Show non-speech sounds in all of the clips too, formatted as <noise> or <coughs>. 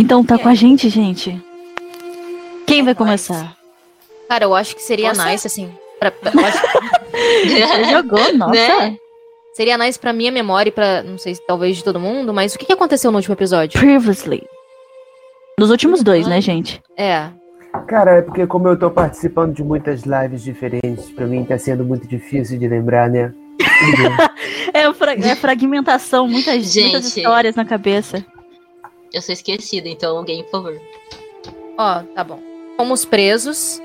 Então tá com a gente, gente. Quem vai começar? Cara, eu acho que seria Você? nice, assim. Pra, <laughs> acho jogou, <laughs> nossa. Né? seria nice pra minha memória e pra, não sei se talvez de todo mundo, mas o que, que aconteceu no último episódio? Previously. Nos últimos dois, né, gente? É. Cara, é porque como eu tô participando de muitas lives diferentes, pra mim tá sendo muito difícil de lembrar, né? <laughs> É, fra- é fragmentação, muitas, muitas Gente. histórias na cabeça. Eu sou esquecida, então alguém, por favor. Ó, tá bom. Fomos presos.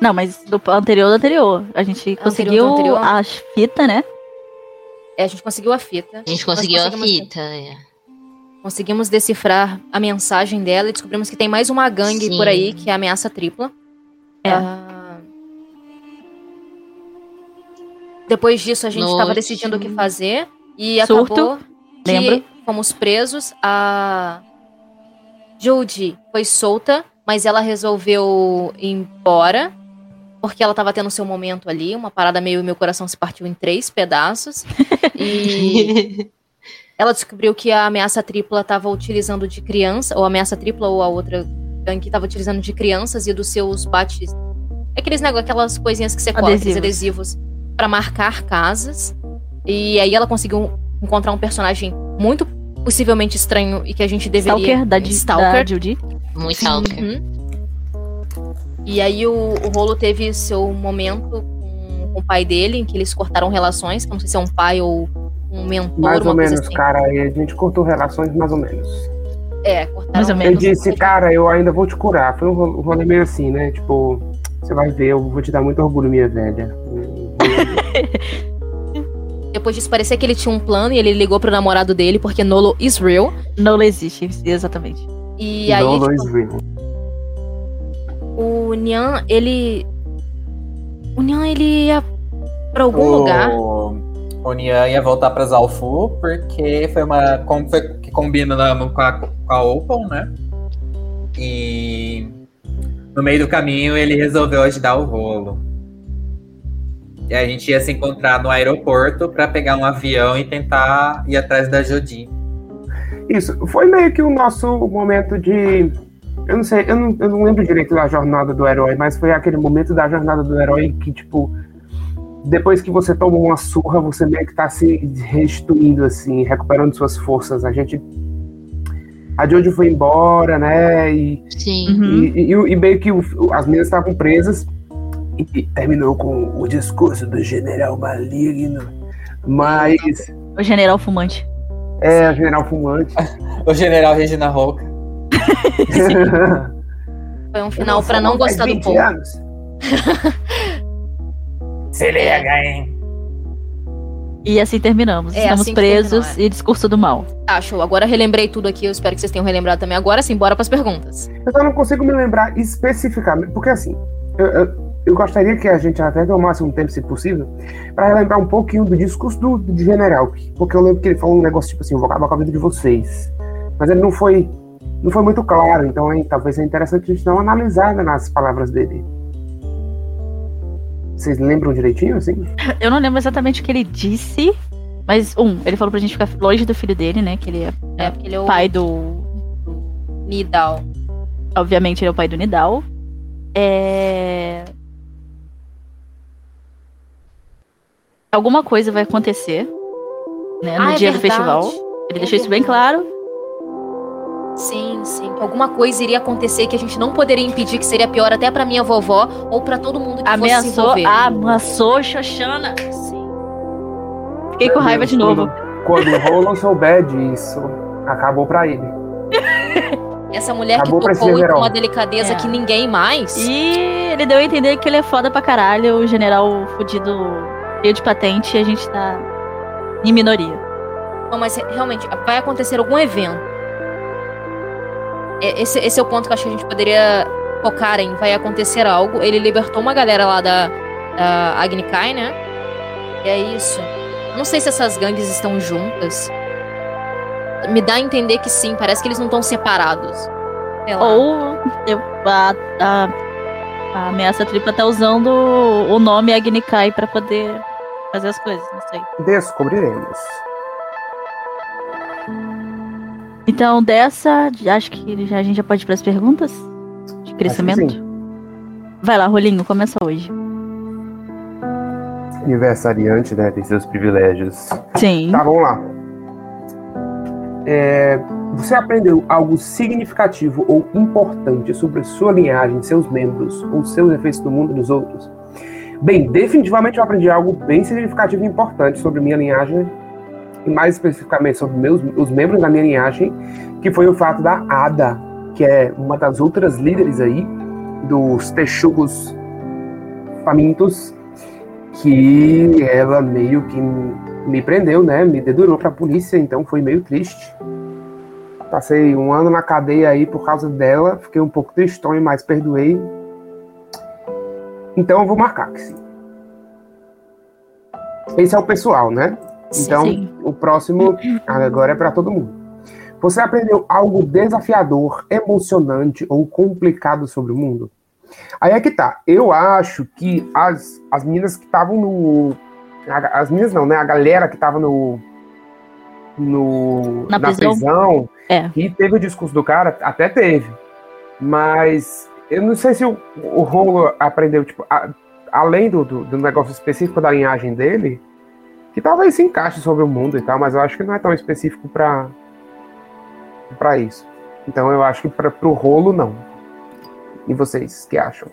Não, mas do anterior do anterior. A gente Anterior conseguiu anterior? a fita, né? É, a gente conseguiu a fita. A gente conseguiu a fita. é. Conseguimos decifrar a mensagem dela e descobrimos que tem mais uma gangue Sim. por aí que é a ameaça tripla. É. Ah, Depois disso, a gente estava decidindo o que fazer e Surto, acabou que lembro. fomos presos. A Judy foi solta, mas ela resolveu ir embora porque ela estava tendo seu momento ali, uma parada meio meu coração se partiu em três pedaços. <laughs> E ela descobriu que a ameaça tripla estava utilizando de criança, ou a ameaça tripla ou a outra gangue estava utilizando de crianças e dos seus bates. Aqueles negócios, aquelas coisinhas que você cola, aqueles Adesivos. adesivos, para marcar casas. E aí ela conseguiu encontrar um personagem muito possivelmente estranho e que a gente deveria. Stalker da, Di- da Stalker. Judy. Muito stalker. Uhum. E aí o, o Rolo teve seu momento com, com o pai dele, em que eles cortaram relações, não sei se é um pai ou um mentor, Mais uma ou coisa menos, assim. cara. E a gente cortou relações mais ou menos. É, cortaram Mais ou Eu menos. disse, cara, eu ainda vou te curar. Foi um um rolê meio assim, né? Tipo, você vai ver, eu vou te dar muito orgulho, minha velha. <laughs> Depois disso, parecia que ele tinha um plano e ele ligou pro namorado dele, porque Nolo is real. Não existe, exatamente. E aí, Não, tipo, Luiz Will. o Nyan, ele. O Nyan, ele ia pra algum lugar. O Nian ia voltar pra Zalfu, porque foi uma. Como foi que combinamos com a, com a Open, né? E no meio do caminho ele resolveu ajudar o rolo. E a gente ia se encontrar no aeroporto pra pegar um avião e tentar ir atrás da Jodie. Isso, foi meio que o nosso momento de. Eu não sei, eu não, eu não lembro direito da jornada do herói, mas foi aquele momento da jornada do herói que, tipo, depois que você toma uma surra, você meio que tá se restituindo, assim, recuperando suas forças. A gente. A Jojo foi embora, né? E, Sim. E, e- e meio que o- as meninas estavam presas. E terminou com o discurso do general maligno. Mas. O general fumante. É, o general fumante. O general Regina Roca. <laughs> Foi um final pra não gostar do povo. Anos. <laughs> Se liga, hein? E assim terminamos. É, Estamos assim presos terminou, e discurso do mal. Tá, show. Agora eu relembrei tudo aqui, eu espero que vocês tenham relembrado também. Agora sim, bora pras perguntas. Eu só não consigo me lembrar especificamente, porque assim, eu, eu, eu gostaria que a gente até tomasse um tempo, se possível, para relembrar um pouquinho do discurso do, do general, porque eu lembro que ele falou um negócio tipo assim, eu vou acabar com a vida de vocês, mas ele não foi, não foi muito claro, então hein, talvez seja interessante a gente dar uma analisada nas palavras dele. Vocês lembram direitinho, assim? <laughs> Eu não lembro exatamente o que ele disse, mas, um, ele falou pra gente ficar longe do filho dele, né? Que ele é É, porque ele é o pai do. Nidal. Obviamente, ele é o pai do Nidal. É. Alguma coisa vai acontecer, né? No Ah, é dia do verdade. festival. Ele É deixou isso bem claro. Sim, sim. Alguma coisa iria acontecer que a gente não poderia impedir, que seria pior até pra minha vovó ou pra todo mundo que fosse se Ameaçou, envolver. ameaçou Xoxana. Sim. Fiquei com raiva de novo. Quando o Roland souber disso, acabou pra ele. <laughs> Essa mulher Acabou que tocou com uma delicadeza É. que ninguém mais. E ele deu a entender que ele é foda pra caralho, o general fudido, cheio de patente, e a gente tá em minoria. Não, mas realmente, vai acontecer algum evento. É, Esse, esse é o ponto que eu acho que a gente poderia focar em. Vai acontecer algo. Ele libertou uma galera lá da, da Agni Kai, né? E é isso. Não sei se essas gangues estão juntas. Me dá a entender que sim. Parece que eles não estão separados. Ou eu- a, a- a ameaça tripla tá usando o nome Agnikai pra poder fazer as coisas, não sei. Descobriremos. Então, dessa, acho que já, a gente já pode ir para as perguntas de crescimento. Vai lá, Rolinho, começa hoje. Aniversariante, né? Tem seus privilégios. Sim. Tá, vamos lá. É, você aprendeu algo significativo ou importante sobre sua linhagem, seus membros ou seus efeitos no mundo dos outros? Bem, definitivamente eu aprendi algo bem significativo e importante sobre minha linhagem e mais especificamente sobre meus, os membros da minha linhagem, que foi o fato da Ada, que é uma das outras líderes aí dos texugos famintos, que ela meio que me prendeu, né? Me dedurou pra polícia, então foi meio triste. Passei um ano na cadeia aí por causa dela, fiquei um pouco tristonho, mas perdoei. Então eu vou marcar que sim. Esse é o pessoal, né? Então Sim. o próximo agora é pra todo mundo. Você aprendeu algo desafiador, emocionante ou complicado sobre o mundo? Aí é que tá. Eu acho que as, as meninas que estavam no. As meninas não, né? A galera que tava no. no Na prisão? É. que teve o discurso do cara, até teve. Mas eu não sei se o, o Rolo aprendeu, tipo, a- além do, do, do negócio específico da linhagem dele, que talvez se encaixe sobre o mundo e tal, mas eu acho que não é tão específico pra, pra isso. Então eu acho que pra, pro Rolo, não. E vocês, que acham?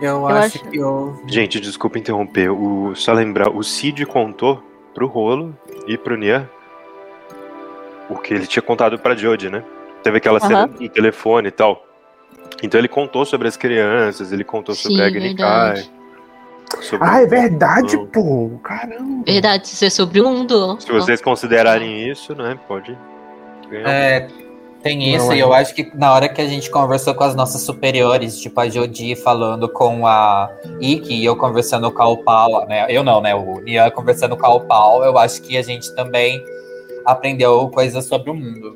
Eu, acho- acho que eu. Gente, desculpa interromper. O, só lembrar, o Cid contou pro Rolo e pro Nia o que ele tinha contado pra Jodie, né? Teve aquela cena Aham. do telefone e tal. Então ele contou sobre as crianças, ele contou sobre Sim, a Agni verdade. Kai. sobre- Ah, é verdade, pô! Caramba! Verdade, isso é sobre o mundo. Se vocês considerarem isso, né, pode ganhar. É, tem isso, Não é. e eu acho que na hora que a gente conversou com as nossas superiores, tipo a Jodi falando com a Iki e eu conversando com a Opal, né? Eu não, né? O Nian conversando com a Opal, eu acho que a gente também aprendeu coisas sobre o mundo.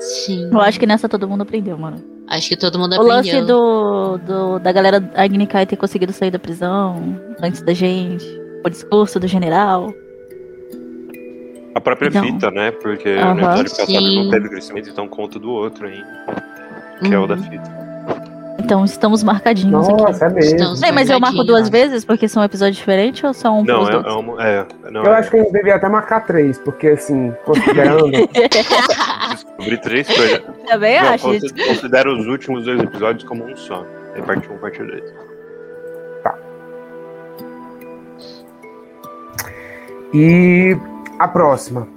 Sim. Eu acho que nessa todo mundo aprendeu, mano. Acho que todo mundo O lance aprendeu. do, do- da galera Agnikai ter conseguido sair da prisão antes da gente. O discurso do general. A própria Então. fita, né? Porque Aham. no episódio passado Sim. não teve crescimento, então conta do outro ainda. Que é o da Uhum. fita. Então estamos marcadinhos aqui. Nossa, é mesmo. Estamos Bem, mas eu marco duas vezes porque são episódios diferentes ou são um Não, é, é, uma- é, não, Eu acho que a gente devia até marcar três, porque assim, considerando. <laughs> descobri três coisas. Também Não, acho. considero os últimos dois episódios como um só. É parte 1 um, parte 2. E a próxima.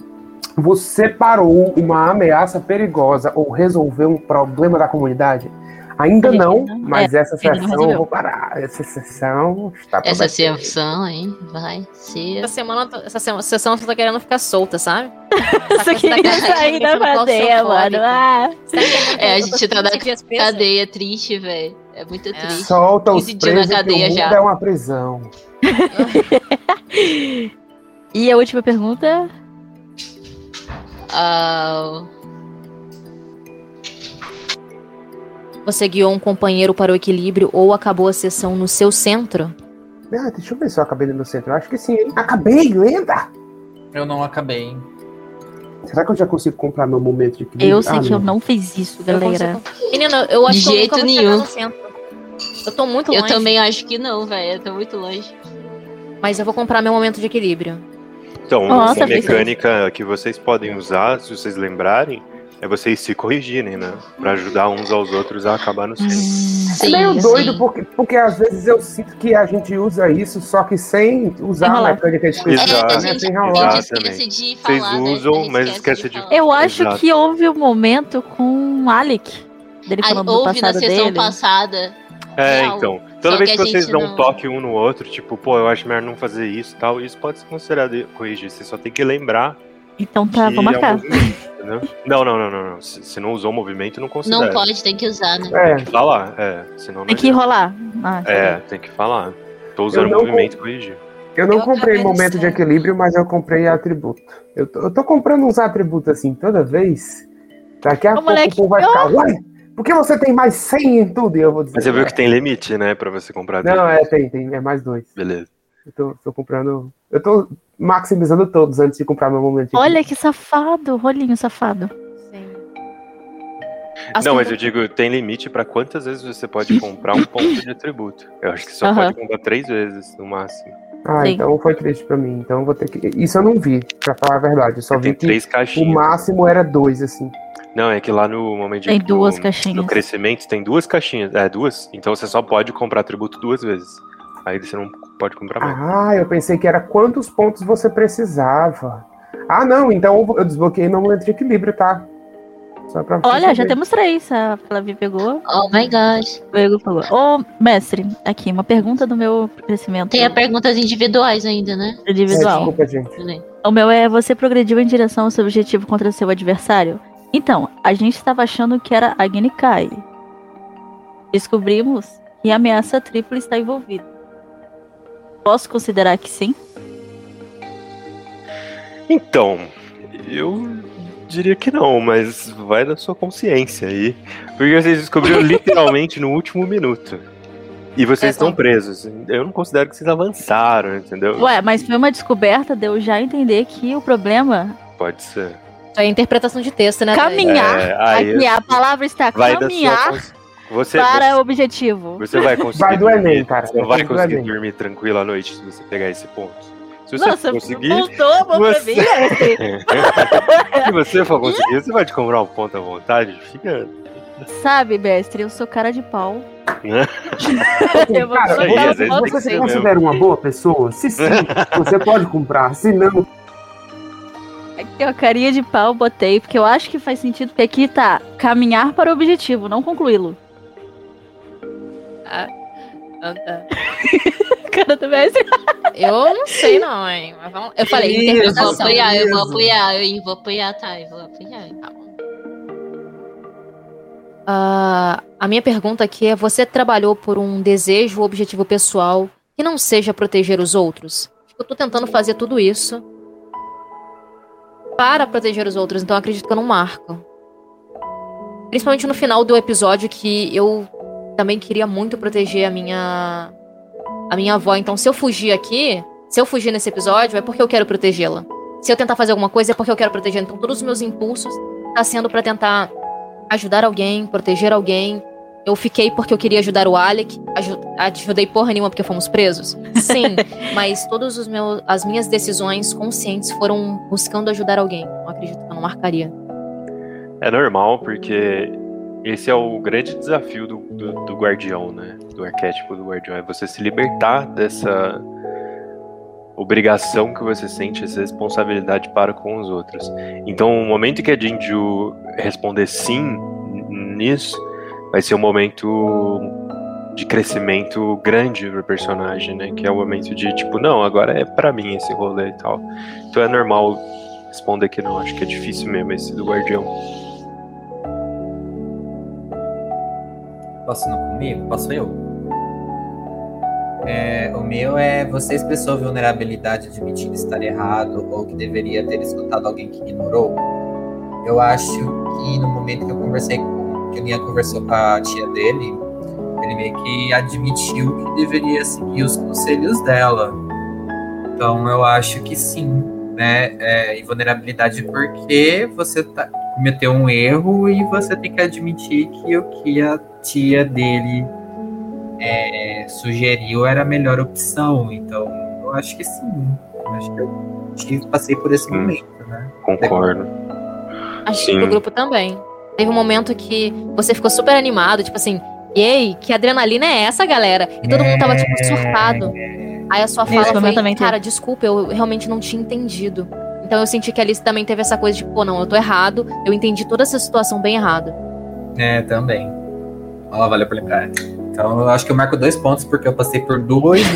Você parou uma ameaça perigosa ou resolveu um problema da comunidade? Ainda não, mas essa ainda não sessão eu vou parar. Essa sessão está Essa sessão, hein? Vai ser. Essa semana, essa sema- sessão eu tô querendo ficar solta, sabe? Só queria sair da cadeia, mano. Ah, É, a gente tá na cadeia. Cadeia triste, velho. É muito triste. Solta os 15 dias na presos que o cadeia mundo já. é uma prisão. <laughs> E a última pergunta? Ah, Você guiou um companheiro para o equilíbrio ou acabou a sessão no seu centro? Ah, deixa eu ver se eu acabei no meu centro. Eu acho que sim? Acabei, lenda! Eu não acabei. Será que eu já consigo comprar meu momento de equilíbrio? Eu sei Ah, que eu não fiz isso, Eu galera. consigo- Menina, eu acho De que eu jeito nunca vou chegar nenhum. no centro. Eu tô muito eu longe. também acho que não, velho. Eu tô muito longe. Mas eu vou comprar meu momento de equilíbrio. Então, Nossa, uma mecânica que vocês podem usar, se vocês lembrarem, é vocês se corrigirem, né? Pra ajudar uns aos outros a acabar no centro. É Sim, meio sim. doido, porque, porque às vezes eu sinto que a gente usa isso, só que sem usar a mecânica É, a Exato, né? gente, a gente esquece Exatamente. de Vocês falar, né? usam, gente mas esquece esquece de- falar. Eu acho Exato. que houve um momento com o Alec. Dele falando do houve na passado sessão dele. passada. É, Real. então. Toda Só vez que que, vocês dão não- um toque um no outro, tipo, pô, eu acho melhor não fazer isso e tal, isso pode ser considerado corrigir. Você só tem que lembrar Então tá, que vou é um marcar. Não, não, não, não, não. Se, se não usou o movimento, não considera. Não pode, tem que usar, né? É, Falar, é. Senão não Tem que rolar. Ah, É, tem que falar. Tô usando o movimento e corrigir. eu não Eu comprei momento de equilíbrio, mas eu comprei atributo. Eu tô, eu tô comprando uns atributos assim toda vez. Daqui a Ô, pouco moleque, o povo vai ficar, uai, por que você tem mais 100 em tudo? E eu vou dizer. Mas você viu "É." que tem limite, né, pra você comprar Não, atributo. é, tem, tem, é mais dois. Beleza. Eu tô, tô comprando. Eu tô maximizando todos antes de comprar meu momento. de Olha que safado, rolinho safado. Sim. Não, Assim, mas eu digo, tem limite pra quantas vezes você pode comprar um ponto de atributo. Eu acho que só Aham. pode comprar três vezes, no máximo. Ah, Sim. então foi triste pra mim. Então eu vou ter que. Isso eu não vi, pra falar a verdade. Eu só Tem vi que três o máximo era dois, assim. Não, é que lá no momento de Tem duas no, caixinhas. no crescimento tem duas caixinhas. É, duas. Então você só pode comprar atributo duas vezes. Aí você não pode comprar mais. Ah, eu pensei que era quantos pontos você precisava. Ah, não, então eu desbloqueei meu momento de equilíbrio, tá? Só pra você Olha, já saber. temos três. A Flavia pegou, Oh my gosh. o Diego pegou. Ô, mestre, aqui, uma pergunta do meu crescimento Tem a perguntas individuais ainda, né? É, individual. desculpa, gente. O meu é você progrediu em direção ao seu objetivo contra seu adversário? Então, a gente estava achando que era a Genikai. Descobrimos que a ameaça tripla está envolvida. Posso considerar que sim? Então, eu diria que não, mas vai da sua consciência aí. Porque vocês descobriram <laughs> literalmente no último minuto. E vocês É, estão presos. Eu não considero que vocês avançaram, entendeu? Ué, mas foi uma descoberta de eu já entender que o problema Pode ser. É interpretação de texto, né? Caminhar. É, aí aqui a palavra está vai da sua caminhar consciência. Você, para você, o objetivo. você vai conseguir. Vai do dormir, Enem, cara. Você vai Vai do conseguir dormir tranquilo à noite se você pegar esse ponto. Se você Nossa, conseguir. voltou a mão pra você- mim. mestre. <laughs> Se você for conseguir, você pode comprar um ponto à vontade. Fica. Sabe, mestre, eu sou cara de pau. <laughs> Eu vou Cara, aí, Você ser se considera uma boa pessoa? Se sim, <laughs> você pode comprar. Se não, Aqui, ó, carinha de pau, botei, porque eu acho que faz sentido, porque aqui tá caminhar para o objetivo, não concluí-lo. Ah, tá. Cara do mestre. Eu não sei, não, hein? Mas vamos- Eu falei, Isso, Eu vou apoiar, eu vou apoiar, eu vou apoiar, tá? Eu vou apoiar. Ah, a minha pergunta aqui é: você trabalhou por um desejo ou objetivo pessoal que não seja proteger os outros? Eu tô tentando fazer tudo isso para proteger os outros, então eu acredito que eu não marco. Principalmente no final do episódio que eu também queria muito proteger a minha a minha avó. Então, se eu fugir aqui, se eu fugir nesse episódio, é porque eu quero protegê-la. Se eu tentar fazer alguma coisa, é porque eu quero proteger. Então, todos os meus impulsos tá sendo pra tentar ajudar alguém, proteger alguém. Eu fiquei porque eu queria ajudar o Alec. Aju ajudei porra nenhuma porque fomos presos. Sim, <laughs> mas todas os meus, as minhas decisões conscientes foram buscando ajudar alguém. Não acredito que eu não marcaria. É normal, porque esse é o grande desafio do, do, do guardião, né? Do arquétipo do guardião. É você se libertar dessa obrigação que você sente, essa responsabilidade para com os outros. Então, o momento que a Jinju responder sim nisso, vai ser um momento de crescimento grande pro personagem, né? Que é o momento de, tipo, não, agora é pra mim esse rolê e tal. Então é normal responder que não. Acho que é difícil mesmo esse do guardião. Posso não comigo? Posso eu? É, o meu é você expressou vulnerabilidade admitindo estar errado ou que deveria ter escutado alguém que ignorou. Eu acho que no momento que eu conversei com que o Nian conversou com a tia dele, ele meio que admitiu que deveria seguir os conselhos dela. Então eu acho que sim, né? É, invulnerabilidade porque você tá, cometeu um erro e você tem que admitir que o que a tia dele é, sugeriu era a melhor opção. Então, eu acho que sim. Eu acho que eu tive, passei por esse Hum. momento, né? Concordo. Acho que Sim. o grupo também. Teve um momento que você ficou super animado, tipo assim, ei, que adrenalina é essa, galera? E todo mundo tava, tipo, surtado. Aí a sua fala momento foi, cara, desculpa, eu realmente não tinha entendido. Então eu senti que a Alice também teve essa coisa de, pô, não, eu tô errado, eu entendi toda essa situação bem errado. É, também. Ó, valeu por lembrar. Então, eu acho que eu marco dois pontos porque eu passei por dois <laughs>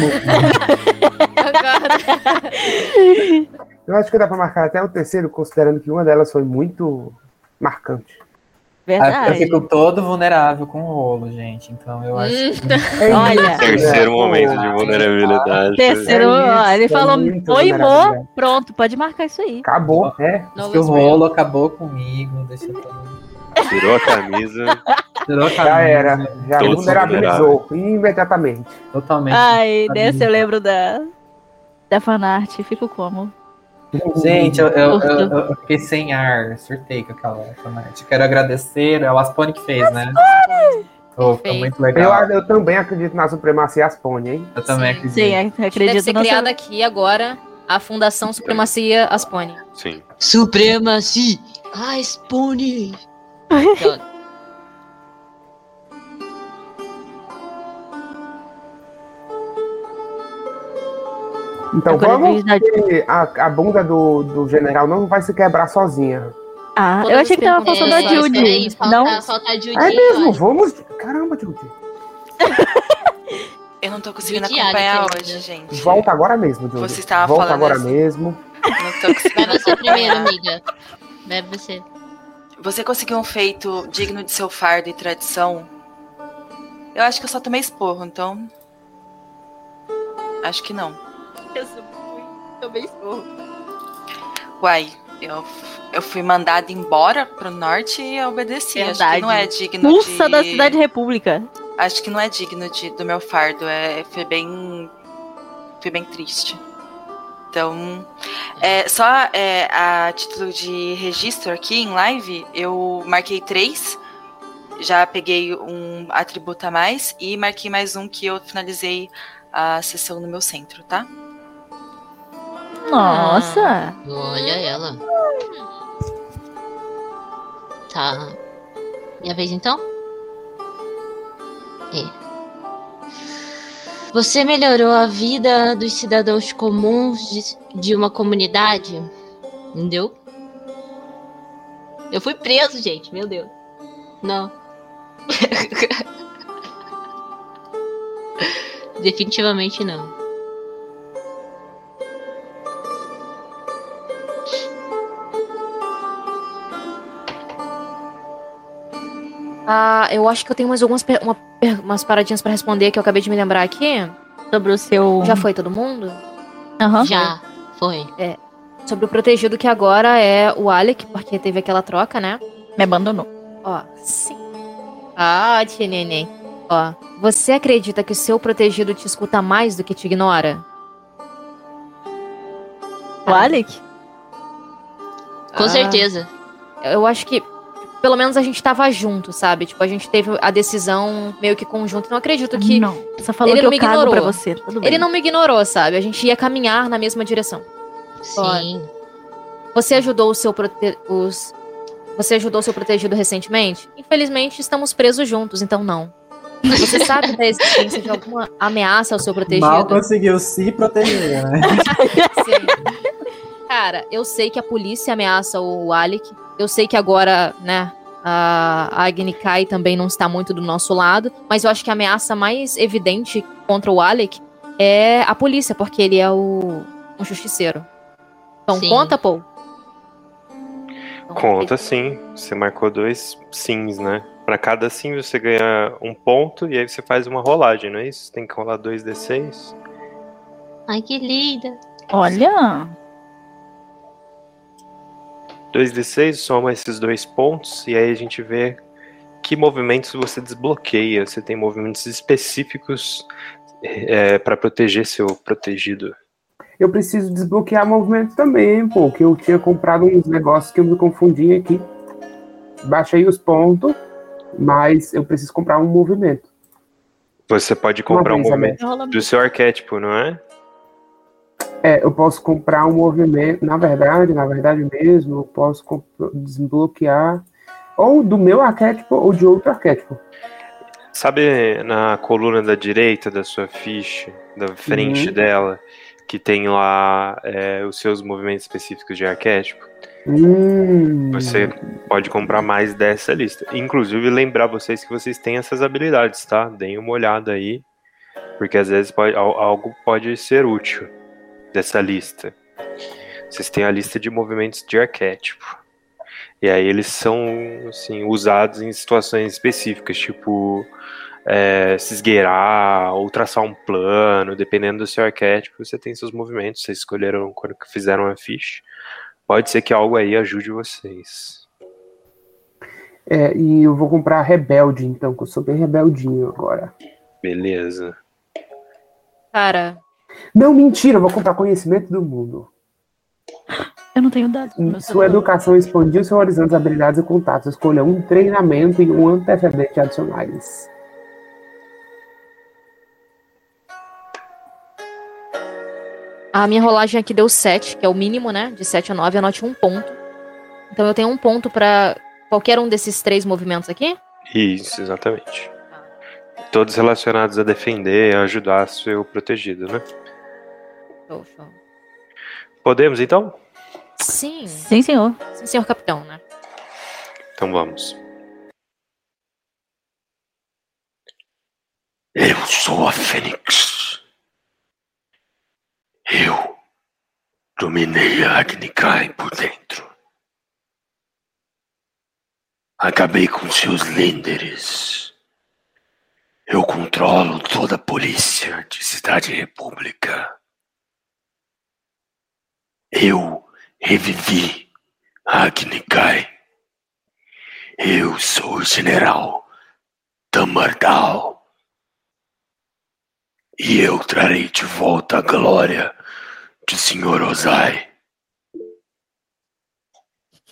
eu acho que dá pra marcar até o terceiro, considerando que uma delas foi muito marcante. Eu Verdade. fico todo vulnerável com o rolo, gente. Então, eu acho Hum. que É <laughs> Olha. Terceiro momento de vulnerabilidade. Terceiro, É ó, ele é falou, oi. Mo, pronto, pode marcar isso aí. Acabou, é. acho que o rolo acabou comigo. Deixa eu falar. Tirou a camisa. Tirou a Já camisa, era. Já Todos vulnerabilizou imediatamente. Totalmente. Ai, dessa eu lembro da. da fanart. Fico como? <laughs> Gente, eu, eu, eu, eu fiquei sem ar, surtei com aquela fanart. Quero agradecer, é o Aspone que fez, né? Ficou Perfeito. muito Eu, legal. eu também acredito na supremacia Aspone, hein? Eu também Sim. acredito. Sim, ac- Deve acredito ser criada aqui agora a Fundação Supremacia Aspone. Sim. Supremacia! Ah, Spone! Então vamos, porque a, a bunda do, do general não vai se quebrar sozinha. Ah, Todas eu achei que tava faltando a É, Judy. Não, falta, falta a Judy. É mesmo, olha. vamos. Caramba, Judy. <laughs> Eu não tô conseguindo Judiada, acompanhar hoje, gente. Volta agora mesmo, Judy. Você estava Volta falando agora assim. mesmo. Não tô Vai conseguindo você primeiro, amiga. Vai você. Você conseguiu um feito digno de seu fardo e tradição? Eu acho que eu só tomei esporro, então. Acho que não. Eu sou muito. Também sou. Uai, eu, eu fui mandada embora pro norte e eu obedeci. Acho Verdade. que não é digno Pulsa de. da Cidade República. Acho que não é digno de, do meu fardo. É, foi bem. Foi bem triste. Então, é, só é, a título de registro aqui em live, eu marquei três. Já peguei um atributo a mais e marquei mais um que eu finalizei a sessão no meu centro, tá? Nossa. Olha ela. Tá. Minha vez então? É. Você melhorou a vida dos cidadãos comuns de, de uma comunidade? Entendeu? Eu fui preso, gente. Meu Deus. Não. <laughs> Definitivamente não. Ah, eu acho que eu tenho mais algumas per- uma per- umas paradinhas pra responder que eu acabei de me lembrar aqui. Sobre o seu. Já foi todo mundo? Aham. Já foi. Sobre o protegido que agora é o Alec, porque teve aquela troca, né? Me abandonou. Ó, sim. Ah, tia neném. Ó, você acredita que o seu protegido te escuta mais do que te ignora? O Alec? Com Ah. certeza. Eu acho que pelo menos a gente tava junto, sabe? Tipo, a gente teve a decisão meio que conjunta. Não acredito que Não. Você falou Ele que não eu me cago ignorou. pra você. Tudo bem. ele não me ignorou, sabe? A gente ia caminhar na mesma direção. Sim. Você ajudou o seu prote... os Você ajudou o seu protegido recentemente? Infelizmente, estamos presos juntos, então não. Você <laughs> sabe da existência de alguma ameaça ao seu protegido? Mal conseguiu se proteger, né? <laughs> Sim. Cara, eu sei que a polícia ameaça o Alec. Eu sei que agora, né, a Agni Kai também não está muito do nosso lado. Mas eu acho que a ameaça mais evidente contra o Alec é a polícia, porque ele é o, um justiceiro. Então Sim. conta, Paul. Então, Conta sim. Você marcou dois sims, né? Pra cada sim você ganha um ponto e aí você faz uma rolagem, não é isso? Você tem que rolar 2d6. Ai, que linda. Olha. 2d6 soma esses dois pontos e aí a gente vê que movimentos você desbloqueia. Você tem movimentos específicos é, para proteger seu protegido. Eu preciso desbloquear movimento também, pô, que eu tinha comprado uns negócios que eu me confundi aqui. Baixei os pontos, mas eu preciso comprar um movimento. Você pode comprar um movimento do seu arquétipo, não é? É, eu posso comprar um movimento, na verdade, na verdade mesmo, eu posso desbloquear ou do meu arquétipo ou de outro arquétipo. Sabe na coluna da direita da sua ficha, da frente Uhum. dela, que tem lá é, os seus movimentos específicos de arquétipo? Hum, Você pode comprar mais dessa lista. Inclusive, lembrar vocês que vocês têm essas habilidades, tá? Deem uma olhada aí, porque às vezes pode- al- algo pode ser útil dessa lista. Vocês têm a lista de movimentos de arquétipo. E aí eles são assim, usados em situações específicas, tipo é, se esgueirar ou traçar um plano, dependendo do seu arquétipo, você tem seus movimentos, vocês escolheram quando que fizeram a ficha. Pode ser que algo aí ajude vocês. é, e eu vou comprar rebelde, então, que eu sou bem rebeldinho agora. Beleza. Cara, Não, mentira, eu vou comprar conhecimento do mundo. Eu não tenho dados. Sua celular. educação expandiu seu horizonte, habilidades e contatos. Escolha um treinamento e um antecedente adicionais. A minha rolagem aqui deu 7, que é o mínimo, né? De 7 a 9, anote um ponto. Então eu tenho um ponto pra qualquer um desses três movimentos aqui? Isso, exatamente. Todos relacionados a defender a ajudar seu protegido, né? Show. Podemos então? Sim, Sim, senhor. sim, senhor capitão, né? Então vamos. Eu sou a Fênix. Eu dominei a Agnikai por dentro. Acabei com seus líderes. Eu controlo toda a polícia de Cidade República. Eu revivi Agnikai. Eu sou o general Tamardal. E eu trarei de volta a glória de Sr. Ozai.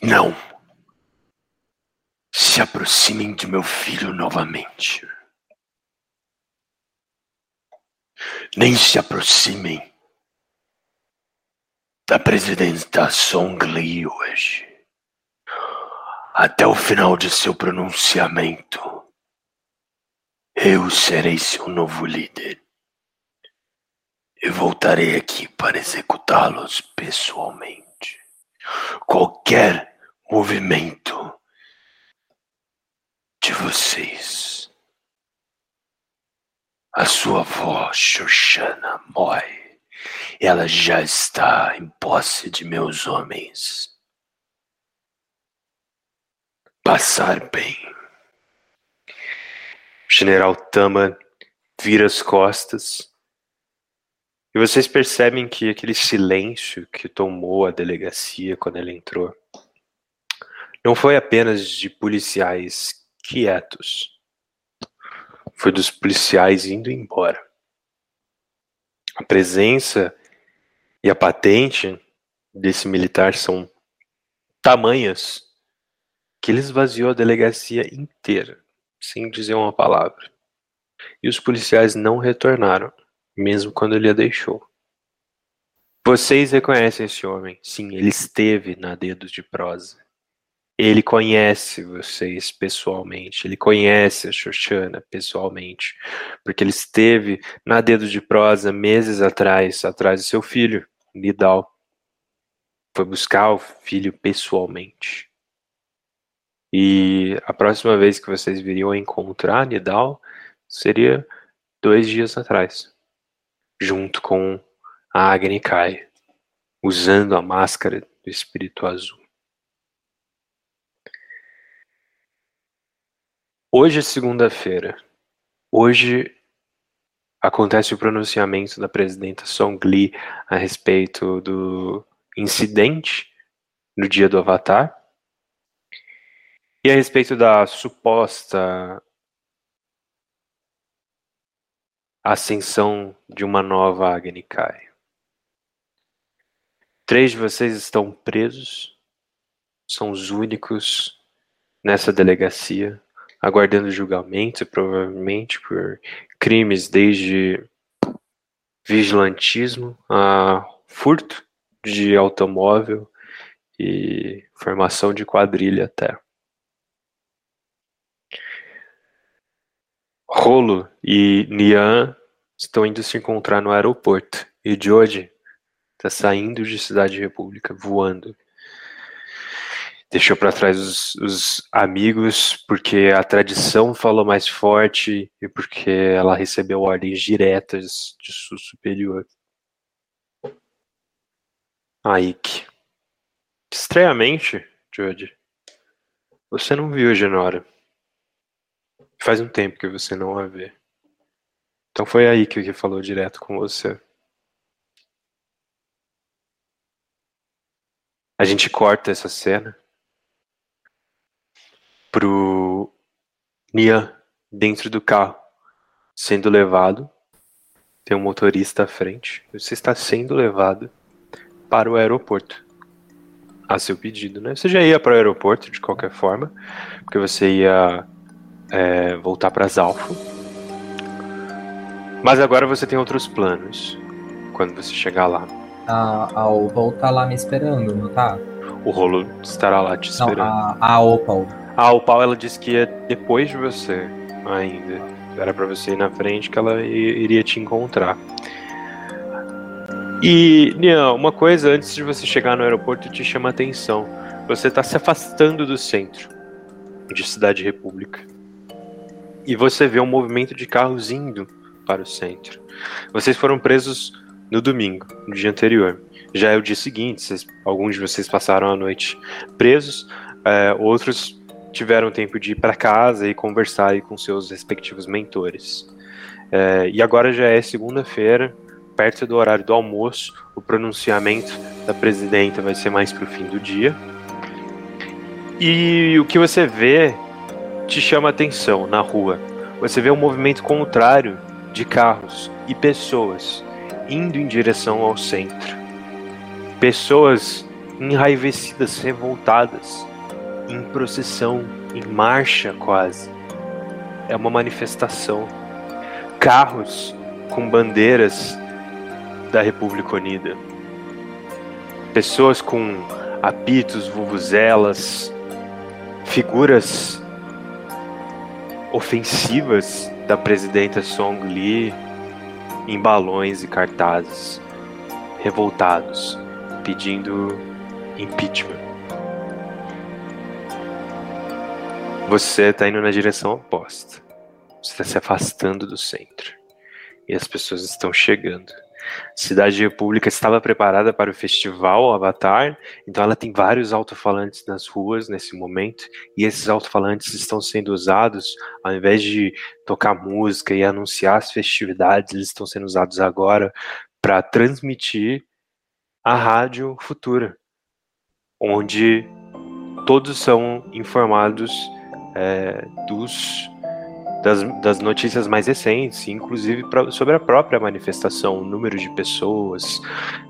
Não. Se aproximem de meu filho novamente. Nem se aproximem da presidenta Song Li hoje. Até o final de seu pronunciamento, eu serei seu novo líder e voltarei aqui para executá-los pessoalmente. Qualquer movimento de vocês. A sua avó, Shoshana Moy, ela já está em posse de meus homens. Passar bem. O general Tama vira as costas. E vocês percebem que aquele silêncio que tomou a delegacia quando ele entrou não foi apenas de policiais quietos. Foi dos policiais indo embora. A presença e a patente desse militar são tamanhas que ele esvaziou a delegacia inteira, sem dizer uma palavra. E os policiais não retornaram, mesmo quando ele a deixou. Vocês reconhecem esse homem? Sim, ele esteve na Dedos de Prosa. Ele conhece vocês pessoalmente, ele conhece a Xoxana pessoalmente, porque ele esteve na Dedos de Prosa meses atrás, atrás do seu filho, Nidal. Foi buscar o filho pessoalmente. E a próxima vez que vocês viriam encontrar Nidal seria dois dias atrás, junto com a Agni Kai, usando a máscara do espírito azul. Hoje é segunda-feira. Hoje acontece o pronunciamento da presidenta Song Lee a respeito do incidente no dia do Avatar e a respeito da suposta ascensão de uma nova Agni Kai. Três de vocês estão presos, são os únicos nessa delegacia aguardando julgamento, provavelmente por crimes desde vigilantismo a furto de automóvel e formação de quadrilha até. Rolo e Nian estão indo se encontrar no aeroporto e George está saindo de Cidade República, voando deixou para trás os, os, amigos porque a tradição falou mais forte e porque ela recebeu ordens diretas de sua superior. Ike. Estranhamente, Jodie, você não viu a Genora. Faz um tempo que você não a vê. Então foi aí que ele falou direto com você. A gente corta essa cena pro Nian dentro do carro, sendo levado tem um motorista à frente. Você está sendo levado para o aeroporto. A seu pedido, né? Você já ia para o aeroporto de qualquer forma, porque você ia é, voltar para Zalfo. Mas agora você tem outros planos quando você chegar lá. A, a Opal tá lá me esperando, não tá? O rolo estará lá te Não, esperando. a, a Opal. Ah, o pau ela disse que ia depois de você ainda. Era pra você ir na frente que ela iria te encontrar. E, Nian, uma coisa antes de você chegar no aeroporto te chama a atenção. Você tá se afastando do centro de Cidade República. E você vê um movimento de carros indo para o centro. Vocês foram presos no domingo, no dia anterior. Já é o dia seguinte, vocês- alguns de vocês passaram a noite presos, é, outros tiveram tempo de ir para casa e conversar aí com seus respectivos mentores. É, e agora já é segunda-feira, perto do horário do almoço, o pronunciamento da presidenta vai ser mais pro fim do dia. E o que você vê te chama atenção na rua. Você vê um movimento contrário de carros e pessoas indo em direção ao centro. Pessoas enraivecidas, revoltadas, em procissão, em marcha quase. É uma manifestação. Carros com bandeiras da República Unida. Pessoas com apitos, vuvuzelas, figuras ofensivas da presidenta Song Lee em balões e cartazes, revoltados, pedindo impeachment. Você está indo na direção oposta. Você está se afastando do centro. E as pessoas estão chegando. Cidade República estava preparada para o festival Avatar, então ela tem vários alto-falantes nas ruas nesse momento, e esses alto-falantes estão sendo usados, ao invés de tocar música e anunciar as festividades, eles estão sendo usados agora para transmitir a rádio futura, onde todos são informados é, dos das, das notícias mais recentes, inclusive pra, sobre a própria manifestação, o número de pessoas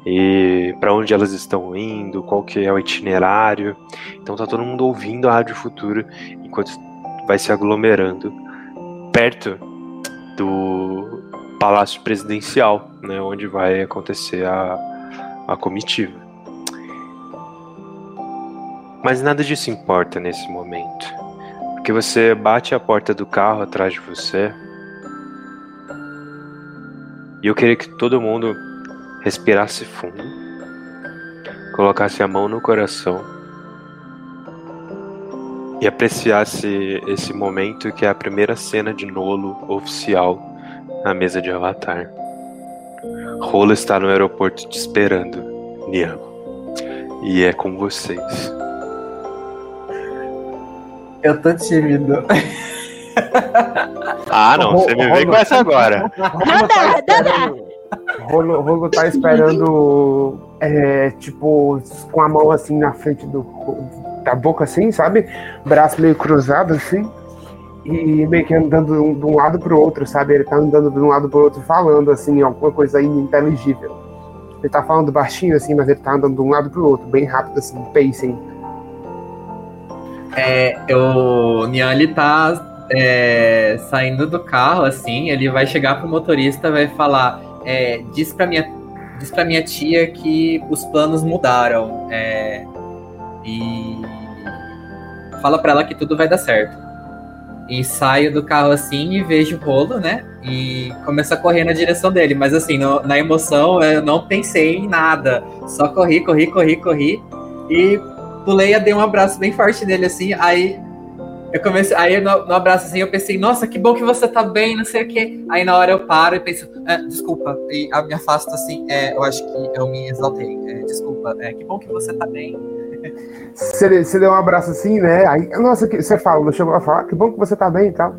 e para onde elas estão indo, qual que é o itinerário. Então tá todo mundo ouvindo a Rádio Futuro enquanto vai se aglomerando perto do Palácio Presidencial, né, onde vai acontecer a, a comitiva. Mas nada disso importa nesse momento. Porque você bate a porta do carro atrás de você. E eu queria que todo mundo respirasse fundo, colocasse a mão no coração e apreciasse esse momento que é a primeira cena de Nolo oficial na mesa de Avatar. Rolo está no aeroporto te esperando, Niamo. E é com vocês. Eu tô tímido. Ah, não, você me vê com essa agora. Rolo tá esperando. Rolo, Rolo tá esperando, é, tipo, com a mão assim na frente do, da boca, assim, sabe? Braço meio cruzado, assim. E meio que andando de um- de um lado pro outro, sabe? Ele tá andando de um lado pro outro, falando, assim, alguma coisa ininteligível. Ele tá falando baixinho, assim, mas ele tá andando de um lado pro outro, bem rápido, assim, pacing. É, o Nian, ele tá é, saindo do carro, assim, ele vai chegar pro motorista, vai falar, é, diz pra minha, diz pra minha tia que os planos mudaram, é, e fala pra ela que tudo vai dar certo. E saio do carro assim e vejo o rolo, né? E começo a correr na direção dele. Mas assim, no- na emoção eu não pensei em nada. Só corri, corri, corri, corri. E pulei e dei um abraço bem forte nele, assim. Aí eu comecei. Aí no, no abraço assim, eu pensei, nossa, que bom que você tá bem, não sei o quê. Aí na hora eu paro e penso, "É, desculpa, e a- me afasto assim. É, eu acho que eu me exaltei. É, desculpa, é, que bom que você tá bem. Você, você deu um abraço assim, né? Aí, nossa, que- você falou, chegou a falar? Que bom que você tá bem e tal.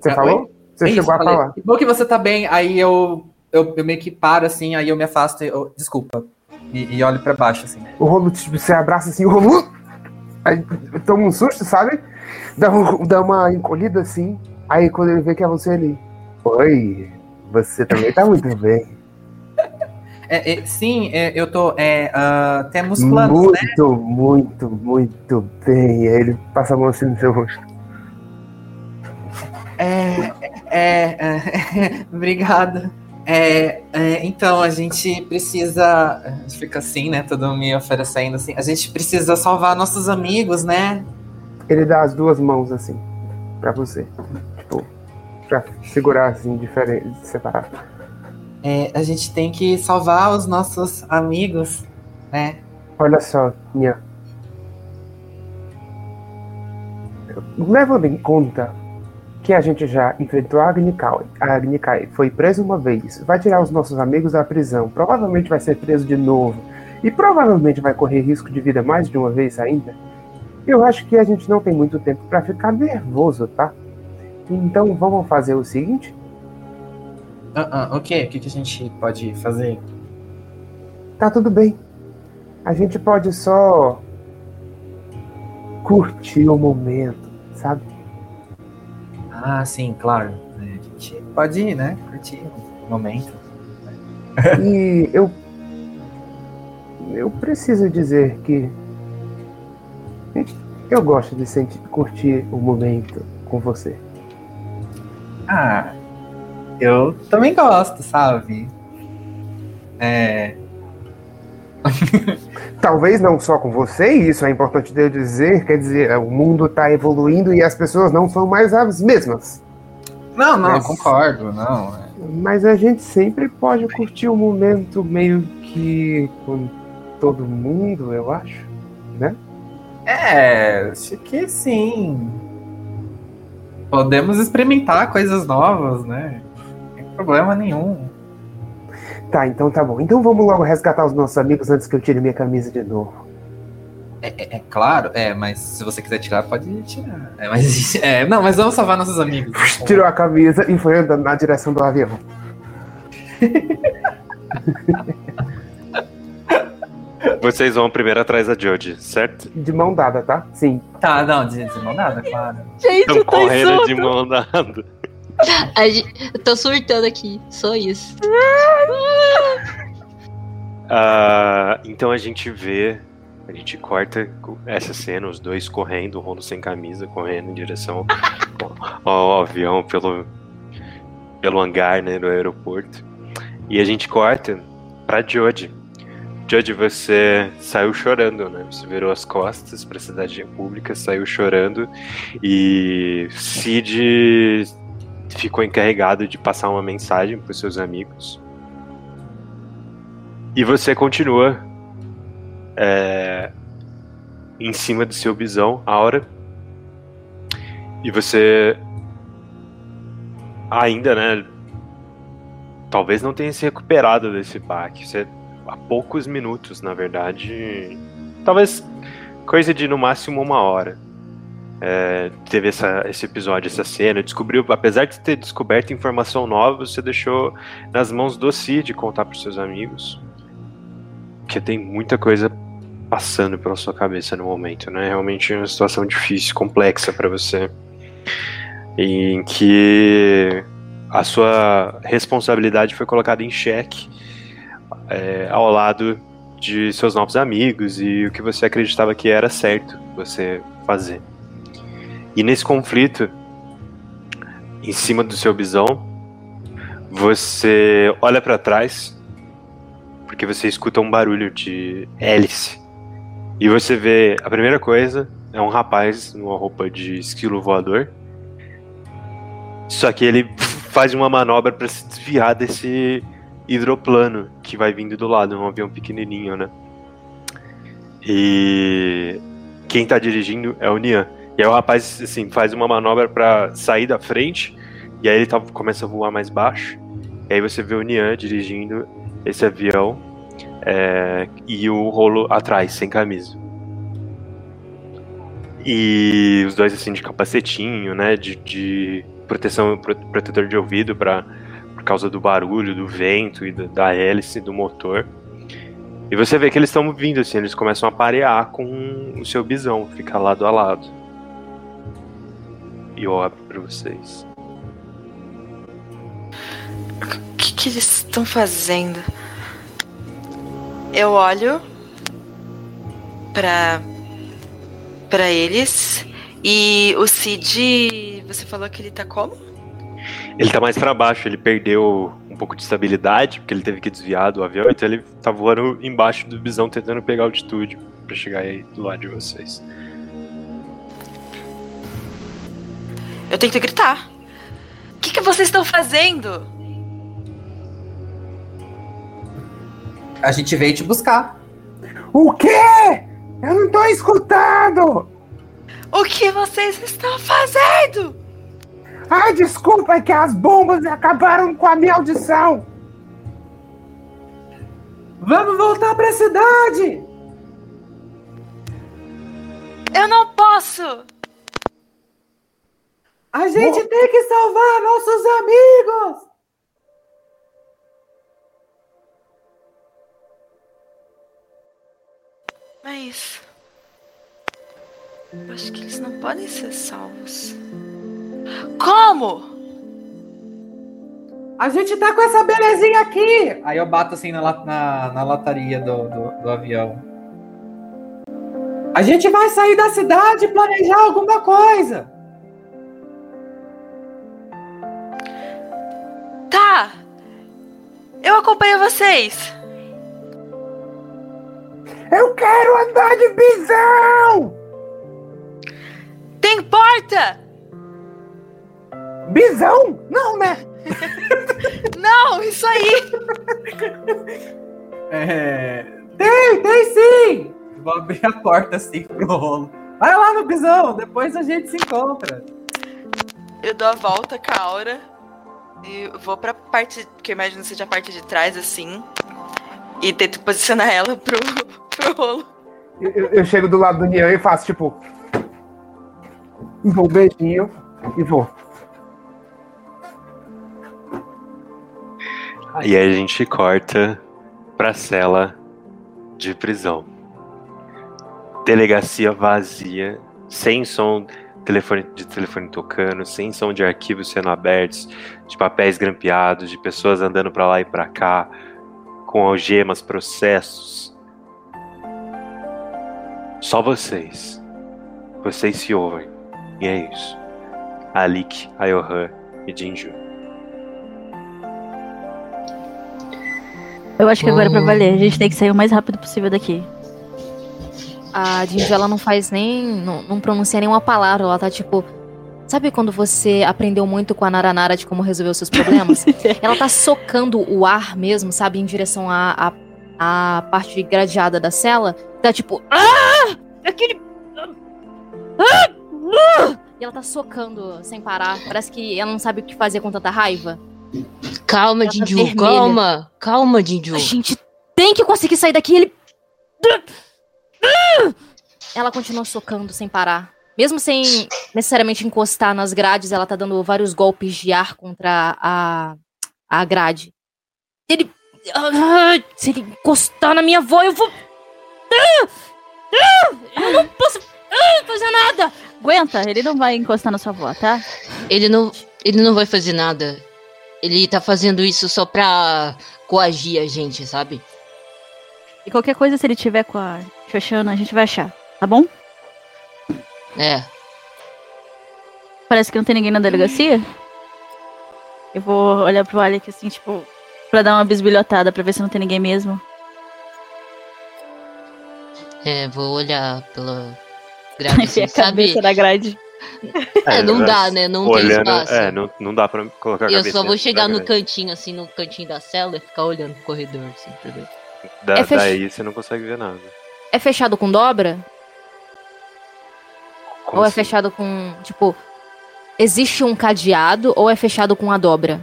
Você Ah, falou? oi? Você É chegou isso, a falei, falar. Que bom que você tá bem. Aí eu, eu, eu meio que paro assim, aí eu me afasto e eu, desculpa. E, e olho pra baixo, assim. O rolo, tipo, você abraça assim, o rolo. uh! Aí toma um susto, sabe? Dá, um- dá uma encolhida assim. Aí quando ele vê que é você, ele. Oi, Você também tá muito bem. <laughs> É, é, sim, é, eu tô. É, ah, temos planos, né? Muito, muito, muito bem. Aí ele passa a mão assim no seu rosto. É, é, é, <laughs> obrigado. É, é, então, a gente precisa. a gente Fica assim, né? Todo me oferecendo assim. A gente precisa salvar nossos amigos, né? Ele dá as duas mãos assim, pra você. Tipo, pra segurar assim, diferente, separado. É, a gente tem que salvar os nossos amigos, né? Olha só, minha. Levando em conta que a gente já enfrentou a Agnikai, a Agnikai foi preso uma vez, vai tirar os nossos amigos da prisão, provavelmente vai ser preso de novo, e provavelmente vai correr risco de vida mais de uma vez ainda. Eu acho que a gente não tem muito tempo para ficar nervoso, tá? Então vamos fazer o seguinte: Ah, ah, ok, o que, que a gente pode fazer? tá tudo bem. A gente pode só curtir o momento, sabe? Ah, sim, claro. É, A gente pode ir, né? Curtir o momento. <laughs> E eu. Eu preciso dizer que. Eu gosto de sentir, curtir o momento com você. Ah, eu também gosto, sabe? É. <laughs> Talvez não só com você, e isso é importante de eu dizer, quer dizer, o mundo está evoluindo e as pessoas não são mais as mesmas. Não, não, Mas- concordo, não. é. Mas a gente sempre pode curtir o momento meio que com todo mundo, eu acho. É, acho que sim. Podemos experimentar coisas novas, né? Não tem problema nenhum. Tá, então tá bom. Então vamos logo resgatar os nossos amigos antes que eu tire minha camisa de novo. É, é- é claro, é, mas se você quiser tirar, pode tirar. É, mas, <laughs> é, não, mas vamos salvar nossos amigos. <laughs> Tirou a camisa e foi andando na direção do avião. <laughs> Vocês vão primeiro atrás da Jodie, certo? De mão dada, tá? Sim. Tá, não, de, de mão nada, claro. Gente, Estão eu tô correndo de mão dada. Eu tô surtando aqui, só isso. Ah, então a gente vê, a gente corta essa cena, os dois correndo, o Rondo sem camisa, correndo em direção ao, ao avião pelo, pelo hangar né, do aeroporto. E a gente corta pra Jodie. Jodie, você saiu chorando, né? Você virou as costas pra cidade pública, saiu chorando. E Cid ficou encarregado de passar uma mensagem pros seus amigos. E você continua é, em cima do seu bisão, Aura. E você ainda, né? Talvez não tenha se recuperado desse baque. Você há poucos minutos, na verdade. Talvez coisa de no máximo uma hora. É, teve essa, esse episódio, essa cena. Descobriu, apesar de ter descoberto informação nova, você deixou nas mãos do Cid contar para seus amigos. Porque tem muita coisa passando pela sua cabeça no momento, né? Realmente é uma situação difícil, complexa para você. Em que a sua responsabilidade foi colocada em xeque é, ao lado de seus novos amigos e o que você acreditava que era certo você fazer. E nesse conflito, em cima do seu bisão, você olha para trás porque você escuta um barulho de hélice. E você vê, a primeira coisa é um rapaz numa roupa de esquilo voador. Só que ele faz uma manobra para se desviar desse hidroplano que vai vindo do lado, um avião pequenininho, né? E quem tá dirigindo é o Nian. E aí o rapaz assim faz uma manobra para sair da frente e aí ele tá, começa a voar mais baixo. E aí você vê o Nian dirigindo esse avião é, e o rolo atrás, sem camisa. E os dois assim de capacetinho, né? De, de proteção, pro- protetor de ouvido para por causa do barulho, do vento e da hélice do motor. E você vê que eles estão vindo assim, eles começam a parear com o seu bisão, fica lado a lado. E eu abro para vocês. O que, que eles estão fazendo? Eu olho pra, pra eles e o Cid. Você falou que ele tá como? Ele tá mais pra baixo, ele perdeu um pouco de estabilidade, porque ele teve que desviar do avião, então ele tá voando embaixo do bisão tentando pegar altitude pra chegar aí do lado de vocês. Eu tento gritar. O que, que vocês estão fazendo? A gente veio te buscar. O quê? Eu não tô escutando! O que vocês estão fazendo? Ai, desculpa, é que as bombas acabaram com a minha audição! Vamos voltar pra cidade! Eu não posso! A gente tem que salvar nossos amigos! Mas. Eu acho que eles não podem ser salvos. Como? A gente tá com essa belezinha aqui! Aí eu bato assim na, na, na lataria do, do, do avião. A gente vai sair da cidade e planejar alguma coisa! Tá! Eu acompanho vocês! Eu quero andar de bisão! Tem porta! Bisão? Não, né? <laughs> Não, isso aí! <laughs> É. Tem, tem sim! Vou abrir a porta assim pro rolo. Vai lá no bisão, depois a gente se encontra. Eu dou a volta com a aura e vou pra parte que eu imagino seja a parte de trás, assim. E tento posicionar ela pro, <laughs> pro rolo. Eu, eu- eu chego do lado do Nian e faço tipo. Dou um beijinho e vou. Aí a gente corta pra cela de prisão. Delegacia vazia, sem som telefone, de telefone tocando, sem som de arquivos sendo abertos, de papéis grampeados, de pessoas andando pra lá e pra cá, com algemas, processos. Só vocês. Vocês se ouvem. E é isso. Alik, Ayohan e Jinju. Eu acho que agora é pra Hum. valer. A gente tem que sair o mais rápido possível daqui. A Jinju, ela não faz nem. Não, não pronuncia nenhuma palavra. Ela tá tipo. Sabe quando você aprendeu muito com a Naranara de como resolver os seus problemas? <laughs> ela tá socando o ar mesmo, sabe? Em direção à, à, à parte gradeada da cela. Tá tipo. Ah! Aquele. Ah! Ah! E ela tá socando sem parar. Parece que ela não sabe o que fazer com tanta raiva. Calma, Ela tá Dinju, vermelha. calma. Calma, Dinju. A gente tem que conseguir sair daqui. Ele. Ela continua socando sem parar. Mesmo sem necessariamente encostar nas grades, ela tá dando vários golpes de ar contra a, a grade. Ele. Ah, se ele encostar na minha avó, eu vou. Ah! Ah! Eu não posso ah, fazer nada! Aguenta, ele não vai encostar na sua avó, tá? Ele não, ele não vai fazer nada. Ele tá fazendo isso só pra coagir a gente, sabe? E qualquer coisa, se ele tiver com a Xoxana, a gente vai achar, tá bom? É. Parece que não tem ninguém na delegacia. Eu vou olhar pro Alec assim, tipo, pra dar uma bisbilhotada pra ver se não tem ninguém mesmo. É, vou olhar pela <laughs> grade, assim, a sabe? cabeça da grade. É, não dá, né? Não tem Olhando, espaço. é, não, não dá pra colocar a Eu só vou chegar no grade. cantinho, assim, no cantinho da cela e ficar olhando pro corredor, assim, entendeu? Da, É fech- Daí você não consegue ver nada. É fechado com dobra? Como ou é assim? fechado com. Tipo. Existe um cadeado ou é fechado com a dobra?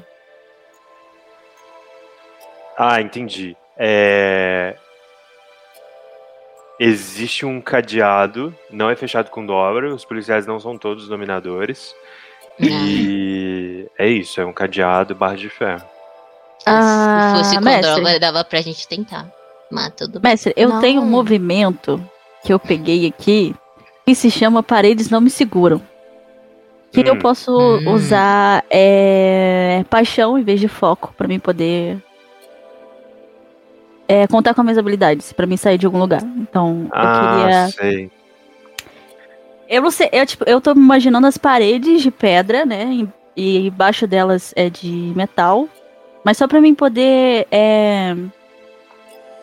Ah, entendi. É... Existe um cadeado, não é fechado com dobra, os policiais não são todos dominadores. E é isso, é um cadeado barra de ferro. Ah, Se fosse com mestre. droga, dava pra gente tentar. Mas tudo bem. Mestre, eu Não. tenho um movimento que eu peguei aqui que se chama Paredes Não Me Seguram. Que eu Hum. posso Hum. usar é, paixão em vez de foco pra mim poder é, contar com as minhas habilidades pra mim sair de algum lugar. Então eu Ah, queria. sei. Eu não sei, eu, tipo, eu tô me imaginando as paredes de pedra, né? E, e embaixo delas é de metal. Mas só pra mim poder é,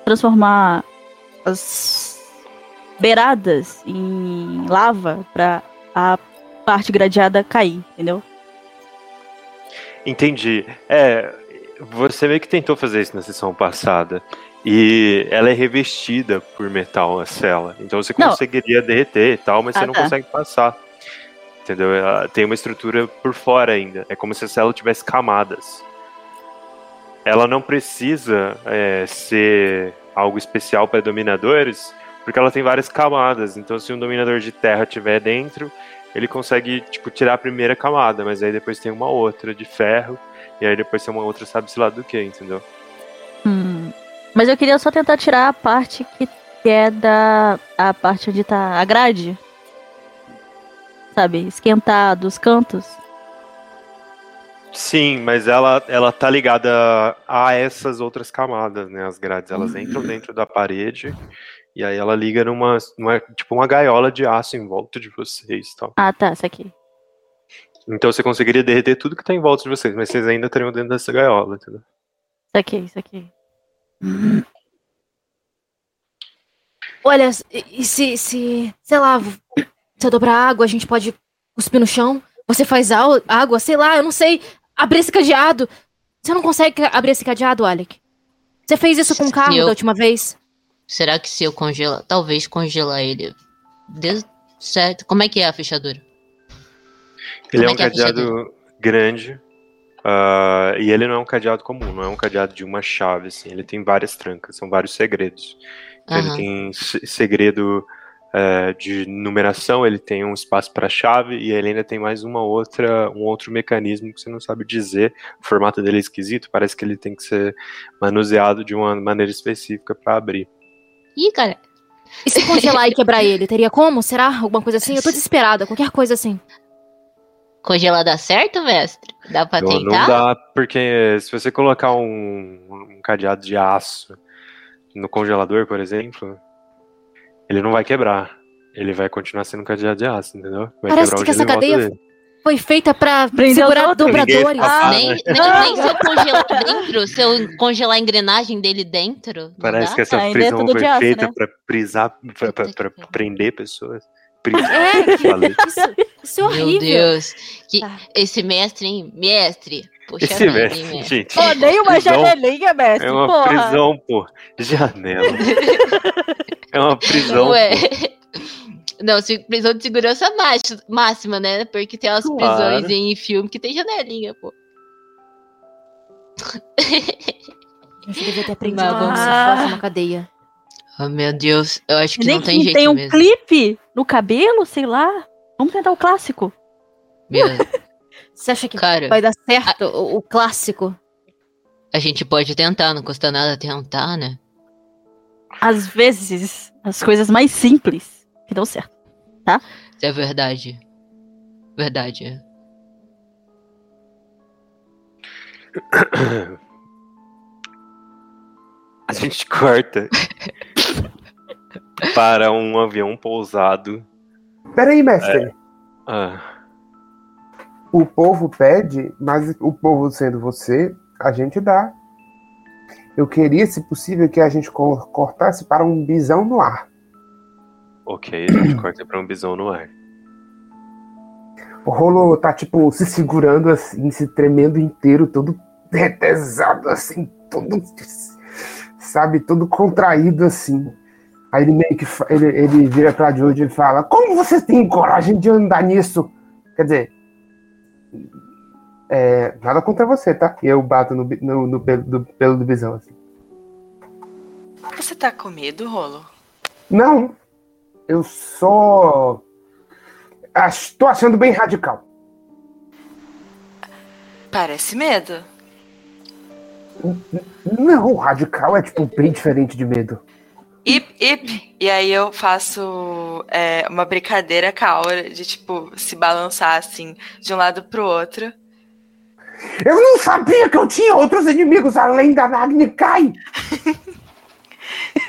transformar as beiradas em lava pra a parte gradeada cair, entendeu? Entendi. É, você meio que tentou fazer isso na sessão passada. E ela é revestida por metal, a cela. Então você Não. conseguiria derreter e tal, mas Ah, você não tá. consegue passar. Entendeu? Ela tem uma estrutura por fora ainda. É como se a cela tivesse camadas. Ela não precisa é, ser algo especial para dominadores, porque ela tem várias camadas. Então, se um dominador de terra estiver dentro, ele consegue tipo, tirar a primeira camada, mas aí depois tem uma outra de ferro, e aí depois tem uma outra, sabe-se lá do que, entendeu? Hum. Mas eu queria só tentar tirar a parte que é da. a parte onde tá a grade. Sabe? Esquentar dos cantos. Sim, mas ela, ela tá ligada a essas outras camadas, né? As grades, elas entram dentro da parede, e aí ela liga numa, numa tipo uma gaiola de aço em volta de vocês e tal. Ah, tá, essa aqui. Então você conseguiria derreter tudo que tá em volta de vocês, mas vocês ainda estariam dentro dessa gaiola, entendeu? Isso aqui, isso aqui. Olha, e se, se, sei lá, se eu dobrar água, a gente pode cuspir no chão? Você faz água, sei lá, eu não sei. Abrir esse cadeado. Você não consegue abrir esse cadeado, Alec? Você fez isso com o carro Eu- da última vez? Será que se eu congelar, talvez congelar ele, dê certo? Como é que é a fechadura? Ele Como é é um é cadeado grande, ah, e ele não é um cadeado comum, não é um cadeado de uma chave, assim. Ele tem várias trancas, são vários segredos. Então, ele tem se- segredo eh, de numeração, ele tem um espaço para chave e ele ainda tem mais uma outra, um outro mecanismo que você não sabe dizer. O formato dele é esquisito, parece que ele tem que ser manuseado de uma maneira específica para abrir. Ih, cara, E se congelar e quebrar ele? Teria como? Será? Alguma coisa assim? Eu tô desesperada, qualquer coisa assim. congelar dá certo, mestre? Dá pra Não, não tentar? dá, porque se você colocar um, um cadeado de aço no congelador, por exemplo, ele não vai quebrar. Ele vai continuar sendo cadeado de aço, entendeu? Vai Parece que essa cadeia- dele. Foi feita pra Prender segurar dobradores. Escapa, nem, né? <laughs> nem, nem se eu congelar dentro, se eu congelar a engrenagem dele dentro. Parece dá? que essa Ah, ainda é prisão tudo foi aço, feita né? pra prisar, pra, pra- pra que pariu. prender pessoas. Prisar, É, falei. Isso, isso é Meu horrível. Deus. Que, Tá. Esse mestre, hein? Mestre. Puxa Esse vida, mestre, mestre. gente, Pô, nem uma prisão janelinha, mestre. é uma porra. prisão, pô. Janela. <laughs> é uma prisão. Ué. <laughs> Não, se- prisão de segurança máxima, máxima, né? Porque tem umas Claro. prisões em filme que tem janelinha, pô. A gente devia ter aprendido Mas como vamos se fosse uma cadeia. Oh, meu Deus. Eu acho que Nem não tem que jeito tem um mesmo. clipe no cabelo, sei lá. Vamos tentar o clássico. Meu, <laughs> Você acha que cara, vai dar certo o, o clássico? a gente pode tentar, não custa nada tentar, né? Às vezes, as coisas mais simples que dão certo. Isso é verdade. Verdade. é. <coughs> A gente corta <laughs> para um avião pousado. Peraí, mestre. Ah, O povo pede, mas o povo sendo você, a gente dá. Eu queria, se possível, que a gente co- cortasse para um bisão no ar. ok, a gente <clears throat> corta para um bisão no ar. O Rolo tá, tipo, se segurando assim, se tremendo inteiro, todo retesado, assim, todo. Sabe, todo contraído assim. Aí ele meio que. Ele, ele vira pra Jude e fala: Como você tem coragem de andar nisso? Quer dizer. É, nada contra você, tá? E eu bato no, no, no pelo, do, pelo do bisão, assim. Você tá com medo, Rolo? Não, eu só. tô achando bem radical. Parece medo. Não, radical é tipo bem diferente de medo. Ip, ip. E aí eu faço é, uma brincadeira com a aura de, tipo, se balançar assim, de um lado pro outro. Eu não sabia que eu tinha outros inimigos além da Magnikai! <laughs>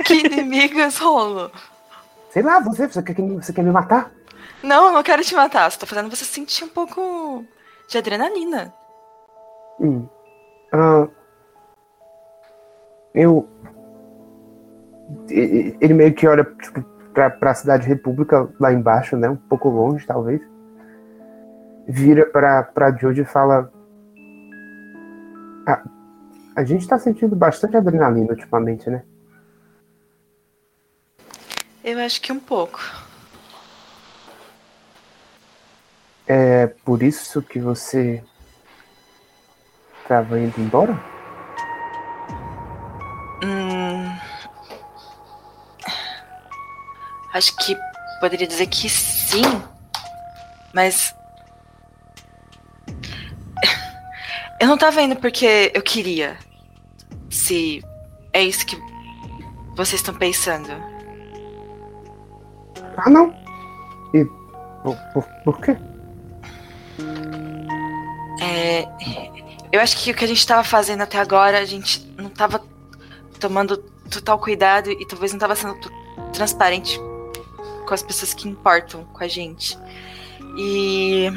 Que inimigos, Rolo? Sei lá, você, você quer, você quer me matar? Não, eu não quero te matar. Tô fazendo você sentir um pouco de adrenalina. Hum. Ah, eu. Ele meio que olha tipo, pra, pra cidade república lá embaixo, né? Um pouco longe, talvez. Vira pra, pra Jude e fala. "Ah, a gente tá sentindo bastante adrenalina ultimamente, né? Eu acho que um pouco. É por isso que você tava indo embora? Hum... Acho que poderia dizer que sim, mas. Eu não tava indo porque eu queria. Se é isso que vocês estão pensando. Ah, não. E por, por, por quê? É, eu acho que o que a gente tava fazendo até agora, a gente não tava tomando total cuidado e talvez não tava sendo transparente com as pessoas que importam com a gente. E.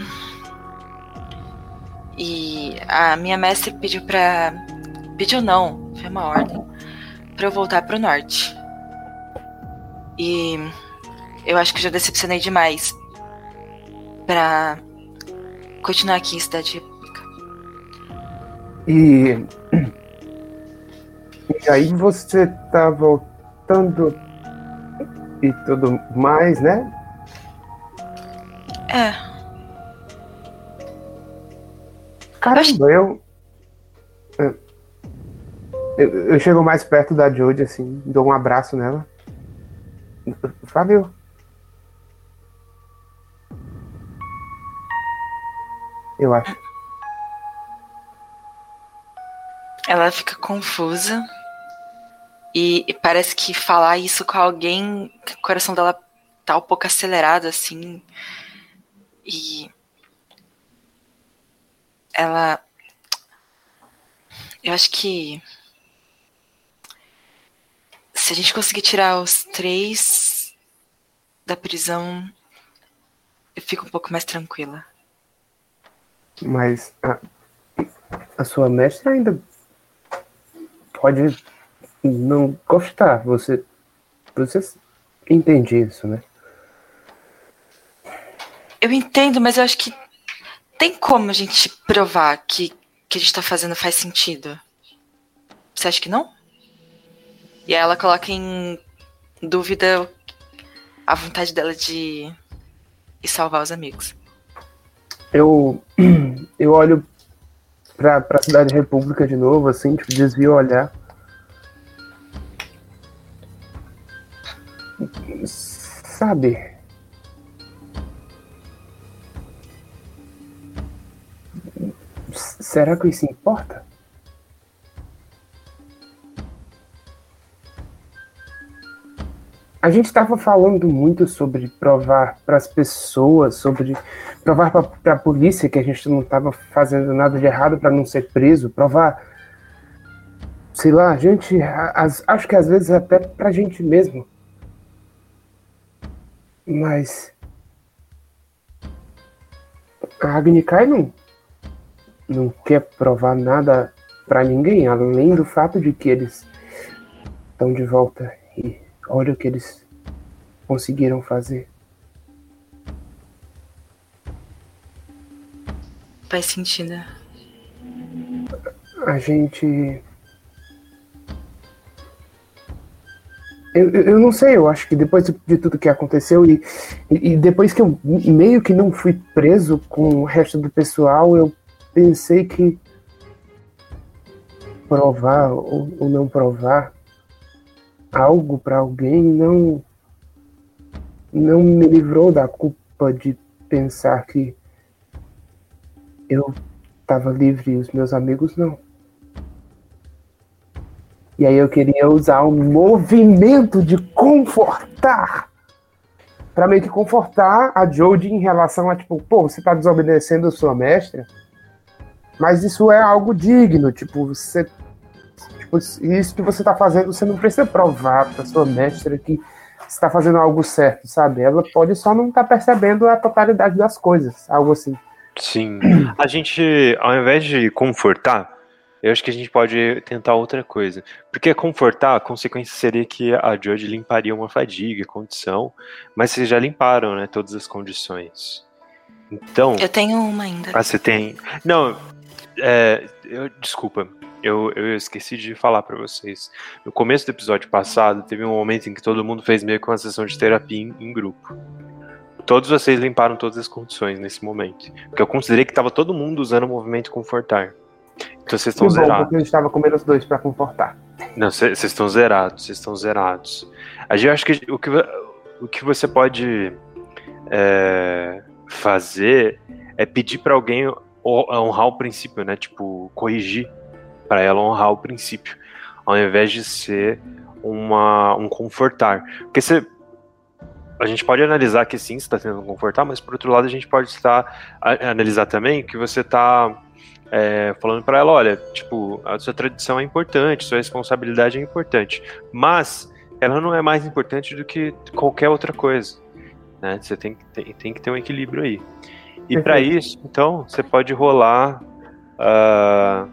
E a minha mestre pediu pra. Pediu não, foi uma ordem. Pra eu voltar pro norte. E. Eu acho que já decepcionei demais. Pra continuar aqui em Cidade República. E. <clears throat> E aí você tá voltando e tudo mais, né? É, Caramba, eu. Eu, eu, chego mais perto da Jodie, assim, dou um abraço nela. Fábio. Eu acho. ela fica confusa. E, e parece que falar isso com alguém, que o coração dela tá um pouco acelerado, assim. E. Ela. Eu acho que. Se a gente conseguir tirar os três da prisão, eu fico um pouco mais tranquila. Mas a, a sua mestre ainda pode não gostar. Você, você entende isso, né? Eu entendo, mas eu acho que tem como a gente provar que o que a gente tá fazendo faz sentido. Você acha que não? E aí ela coloca em dúvida a vontade dela de salvar os amigos. Eu, <clears throat> eu olho pra, pra Cidade República de novo, assim, tipo, desvio o olhar. Sabe? Será que isso importa? A gente estava falando muito sobre provar para as pessoas, sobre provar para a polícia que a gente não estava fazendo nada de errado para não ser preso, provar, sei lá, a gente, as- acho que às vezes até para a gente mesmo. Mas a Agnikai não, não quer provar nada para ninguém, além do fato de que eles estão de volta e olha o que eles conseguiram fazer. Faz sentido. A gente. Eu, eu não sei, eu acho que depois de, tudo que aconteceu e, e depois que eu meio que não fui preso com o resto do pessoal, eu pensei que provar ou, ou não provar algo para alguém não não me livrou da culpa de pensar que eu estava livre e os meus amigos não. E aí eu queria usar um movimento de confortar. Pra meio que confortar a Jodie em relação a, tipo, pô, você tá desobedecendo a sua mestra, mas isso é algo digno, tipo, você. Tipo, isso que você tá fazendo, você não precisa provar pra sua mestra que você tá fazendo algo certo, sabe? Ela pode só não estar tá percebendo a totalidade das coisas, algo assim. Sim. A gente, ao invés de confortar, eu acho que a gente pode tentar outra coisa. Porque confortar, a consequência seria que a Jodie limparia uma fadiga, condição, mas vocês já limparam, né, todas as condições. Então. Eu tenho uma ainda. Ah, você tem. Não, é, eu, desculpa, eu, eu esqueci de falar para vocês. No começo do episódio passado, teve um momento em que todo mundo fez meio que uma sessão de terapia em, em grupo. Todos vocês limparam todas as condições nesse momento. Porque eu considerei que estava todo mundo usando o movimento confortar. Então vocês estão zerados. porque a gente tava comendo os dois pra confortar. Não, vocês estão zerados, vocês estão zerados. A gente acho que o que, o que você pode é, fazer é pedir pra alguém honrar o princípio, né? Tipo, corrigir pra ela honrar o princípio, ao invés de ser uma, um confortar. Porque você, a gente pode analisar que sim, você está tentando confortar, mas por outro lado a gente pode estar analisar também que você está é, falando para ela, olha, tipo, a sua tradição é importante, sua responsabilidade é importante, mas ela não é mais importante do que qualquer outra coisa, né? Você tem, que- tem, tem que ter um equilíbrio aí. E para isso, então, você pode rolar. ah,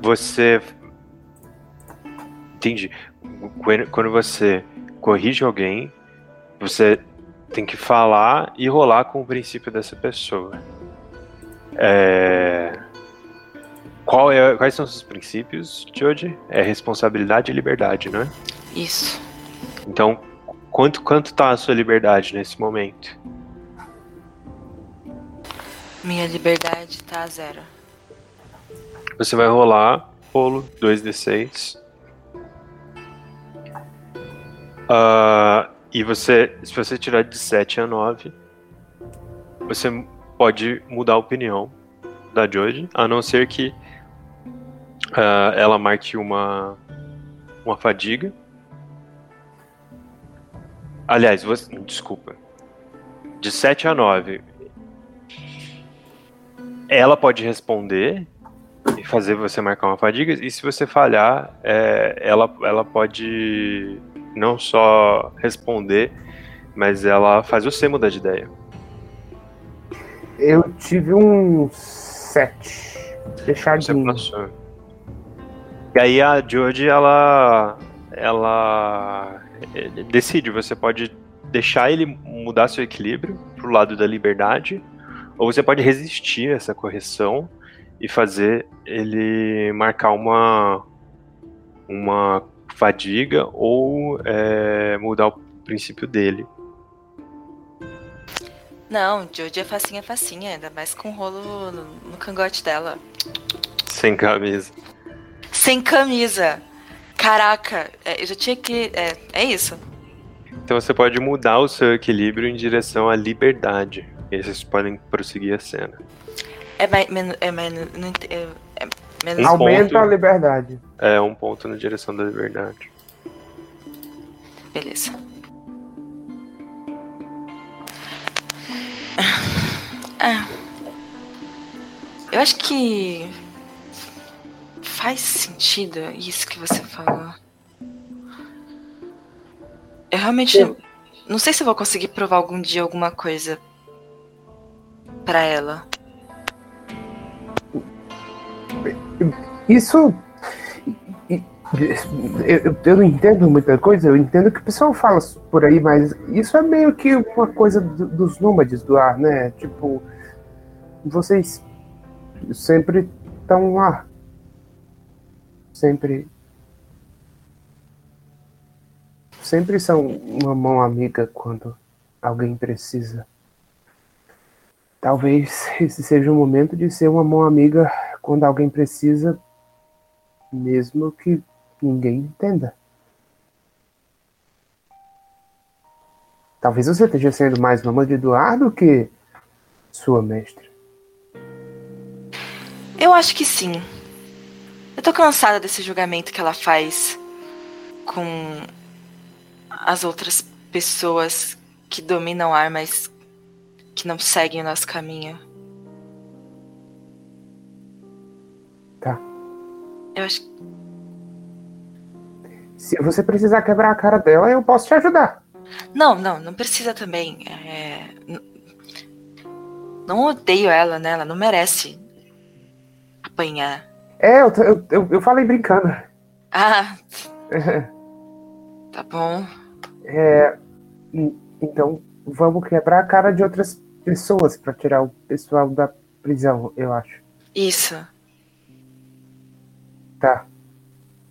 você. Entendi. Quando- Quando você corrige alguém, você tem que falar e rolar com o princípio dessa pessoa. É, Qual é, quais são os seus princípios, Jodie? É responsabilidade e liberdade, não é? Isso. Então, quanto, quanto tá a sua liberdade nesse momento? Minha liberdade tá a zero. Você vai rolar rolo 2d6. Ah, e você, se você tirar de 7 a 9, você pode mudar a opinião da Jodie, a não ser que ah, ela marque uma, uma fadiga. Aliás, você, desculpa. De 7 a 9, ela pode responder e fazer você marcar uma fadiga. E se você falhar, é, ela, ela pode não só responder, mas ela faz você mudar de ideia. Eu tive um 7. Você Fechadinho. passou. E aí a Jodie, ela. Ela decide, você pode deixar ele mudar seu equilíbrio pro lado da liberdade, ou você pode resistir a essa correção e fazer ele marcar uma uma fadiga ou eh, mudar o princípio dele. Não, Jodie é facinha, é facinha, ainda mais com o rolo no, no cangote dela. Sem camisa. Sem camisa. Caraca, é, eu já tinha que. É, é isso. Então você pode mudar o seu equilíbrio em direção à liberdade. E aí vocês podem prosseguir a cena. É mais. men- É, não é, é menos. Um Aumenta ponto. a liberdade. É um ponto na direção da liberdade. Beleza. Ah. Eu acho que faz sentido isso que você falou. Eu realmente não sei se eu vou conseguir provar algum dia alguma coisa pra ela. Isso. Eu, eu- eu não entendo muita coisa, eu entendo que o pessoal fala por aí, mas isso é meio que uma coisa do- dos nômades do ar, né? Tipo, vocês sempre estão lá. Sempre. Sempre são uma mão amiga quando alguém precisa. Talvez <laughs> esse seja o momento de ser uma mão amiga quando alguém precisa, mesmo que ninguém entenda. Talvez você esteja sendo mais nômade do ar do que sua mestra. Eu acho que sim. Eu tô cansada desse julgamento que ela faz com as outras pessoas que dominam ar, mas que não seguem o nosso caminho. Tá. Eu acho que. Se você precisar quebrar a cara dela, eu posso te ajudar. Não, não, não precisa também. É, Não odeio ela, né? Ela não merece apanhar. É, eu, eu, eu, eu falei brincando. Ah, tá bom. É, e- então, vamos quebrar a cara de outras pessoas pra tirar o pessoal da prisão, eu acho. Isso. Tá.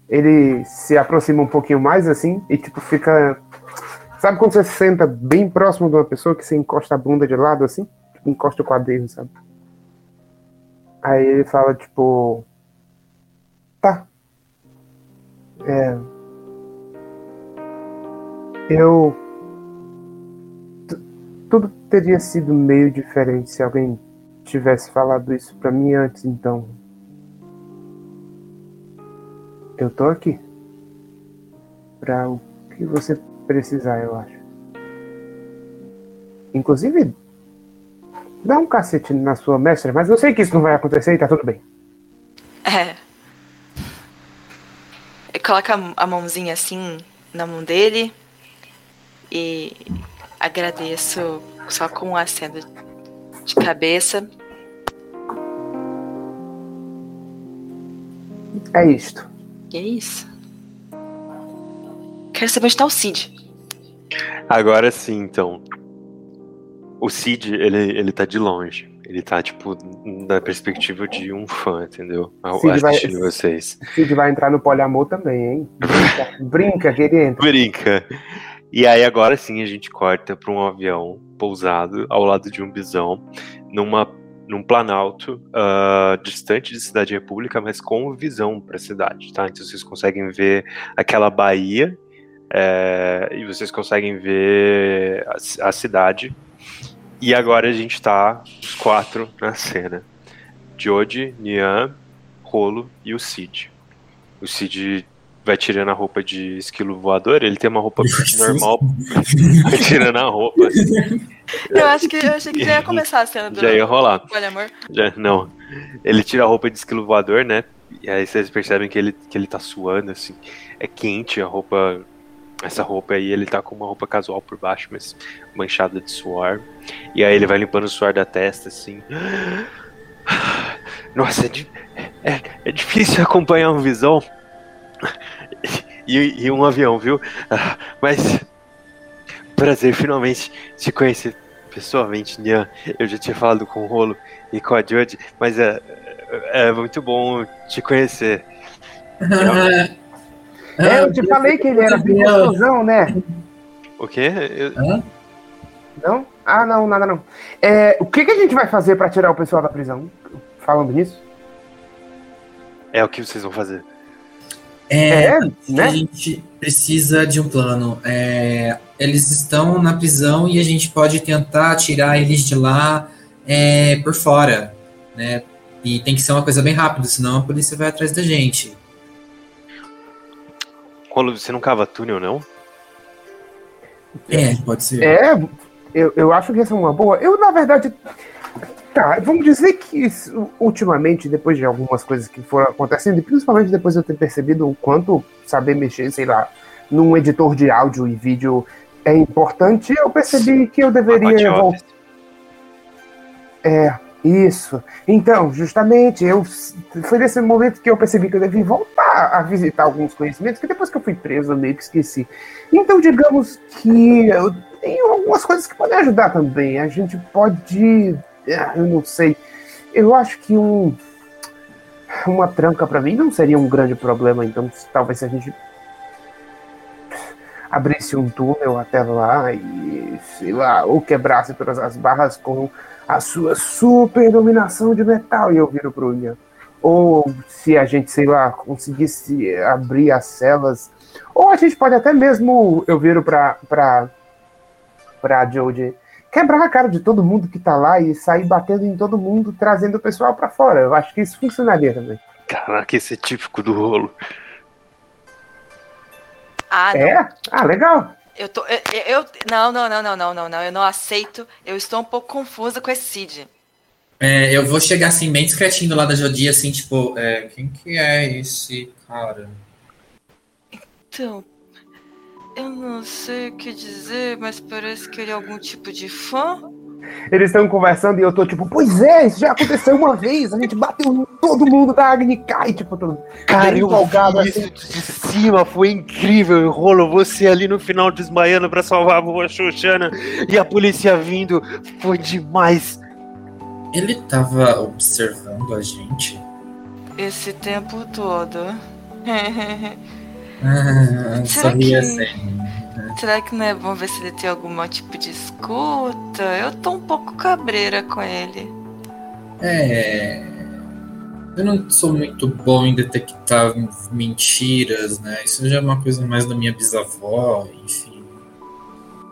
Ele se aproxima um pouquinho mais assim e tipo fica. Sabe quando você senta bem próximo de uma pessoa que você encosta a bunda de lado assim? Tipo, encosta o quadril, sabe? Aí ele fala, tipo. Tá. É. Eu. tu- Tudo teria sido meio diferente se alguém tivesse falado isso pra mim antes, então. Eu tô aqui. Pra o que você precisar, eu acho. Inclusive, dá um cacete na sua mestra, mas eu sei que isso não vai acontecer e tá tudo bem. É. Eu coloco a, mãozinha assim na mão dele e agradeço só com um aceno de cabeça. É isto. E é isso. Quero saber onde tá o Cid. Agora sim, então. O Cid, ele, ele tá de longe. Ele tá, tipo, na perspectiva de um fã, entendeu? Ao- Cid vai- Assistindo vocês. Cid vai entrar no poliamor também, hein? Brinca, <laughs> brinca que ele entra. Brinca. E aí agora sim a gente corta para um avião pousado ao lado de um bisão numa num planalto ah, distante de Cidade República, mas com visão para a cidade, tá? Então vocês conseguem ver aquela baía é, e vocês conseguem ver a, a cidade. E agora a gente tá os quatro na cena: Jody, Nian, Rolo e o Cid. O Cid vai tirando a roupa de esquilo voador, ele tem uma roupa <laughs> normal, vai tirando a roupa, Eu acho que eu achei que já ia começar a cena do. já ia rolar. Olha, amor. Já, não. Ele tira a roupa de esquilo voador, né? E aí vocês percebem que ele, que ele tá suando, assim. É quente a roupa. Essa roupa aí, ele tá com uma roupa casual por baixo, mas manchada de suor. E aí ele vai limpando o suor da testa, assim. <gasps> Nossa, é, di- é, é difícil <laughs> acompanhar um visão. E, e um avião, viu? <laughs> Mas. Prazer finalmente te conhecer pessoalmente, Nian. Eu já tinha falado com o Rolo e com a Jodie, mas é, é muito bom te conhecer. <laughs> É, eu te falei que ele era bem gostosão, né? O quê? Eu- Hã? Não? Ah, não, nada não. É, o que, que a gente vai fazer pra tirar o pessoal da prisão? Falando nisso? é o que vocês vão fazer. É, É, A né? gente precisa de um plano. É, eles estão na prisão e a gente pode tentar tirar eles de lá é, por fora, né? E tem que ser uma coisa bem rápida, senão a polícia vai atrás da gente. Rolo, você não cava túnel, não? É, pode ser. É, eu, eu acho que essa é uma boa. Eu, na verdade. Tá, vamos dizer que isso, ultimamente, depois de algumas coisas que foram acontecendo, e principalmente depois de eu ter percebido o quanto saber mexer, sei lá, num editor de áudio e vídeo é importante, eu percebi que eu deveria voltar. É, isso. Então, justamente, eu foi nesse momento que eu percebi que eu devia voltar a visitar alguns conhecimentos, que depois que eu fui preso eu meio que esqueci. Então, digamos que eu tenho algumas coisas que podem ajudar também. A gente pode. ah, Eu não sei. Eu acho que um. Uma tranca pra mim não seria um grande problema, então talvez se a gente abrisse um túnel até lá e, sei lá, ou quebrasse todas as barras com a sua super dominação de metal, e eu viro pro Ian. Ou se a gente, sei lá, conseguisse abrir as celas. Ou a gente pode até mesmo, eu viro pra, pra, pra Jodie, quebrar a cara de todo mundo que tá lá e sair batendo em todo mundo, trazendo o pessoal pra fora. Eu acho que isso funcionaria também. Caraca, esse é típico do rolo. Ah, não. É? Ah, legal. Eu tô. Eu, eu- não, não, não, não, não, não, não. Eu não aceito. Eu estou um pouco confusa com esse Cid. É, eu vou chegar assim, bem discretinho do lado da Jodi, assim, tipo, é, quem que é esse cara? Então. Eu não sei o que dizer, mas parece que ele é algum tipo de fã. Eles estão conversando e eu tô tipo, pois é, isso já aconteceu uma vez. A gente bateu todo mundo da Agnicai, tipo, todo Cara, eu empolgado vi assim. isso de cima, foi incrível. Rolo, você ali no final desmaiando pra salvar a boa Xoxana e a polícia vindo. Foi demais. Ele tava observando a gente? Esse tempo todo. <laughs> Ah, Será que- assim. Será que não é bom ver se ele tem algum tipo de escuta? Eu tô um pouco cabreira com ele. É. Eu não sou muito bom em detectar mentiras, né? Isso já é uma coisa mais da minha bisavó, enfim.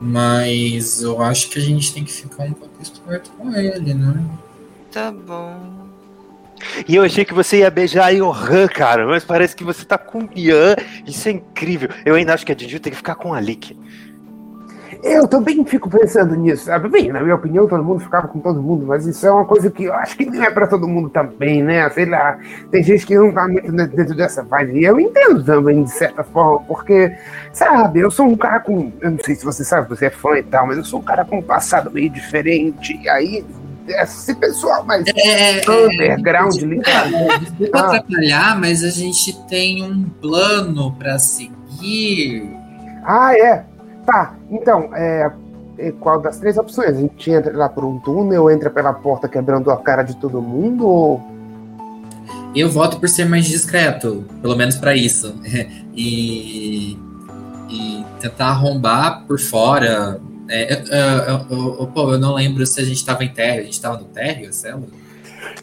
Mas eu acho que a gente tem que ficar um pouco esperto com ele, né? Tá bom. E eu achei que você ia beijar a Johan, cara, mas parece que você tá com o Ian. Isso é incrível. Eu ainda acho que a Didi tem que ficar com a Lick. Eu também fico pensando nisso, sabe? Bem, na minha opinião, todo mundo ficava com todo mundo, mas isso é uma coisa que eu acho que não é pra todo mundo também, né? Sei lá, tem gente que não tá muito dentro dessa vibe. E eu entendo também, de certa forma, porque, sabe, eu sou um cara com. Eu não sei se você sabe, você é fã e tal, mas eu sou um cara com um passado meio diferente. E aí, esse pessoal mais É, underground, ligado? Desculpa Ah. atrapalhar, mas a gente tem um plano pra seguir. Ah, é. Tá, então, é, é, qual das três opções? A gente entra lá por um túnel, entra pela porta quebrando a cara de todo mundo, ou. Eu voto por ser mais discreto, pelo menos pra isso. <laughs> E, e tentar arrombar por fora. É, eu, eu- eu- eu- pô, eu não lembro se a gente tava em térreo. A gente tava no térreo, Celo?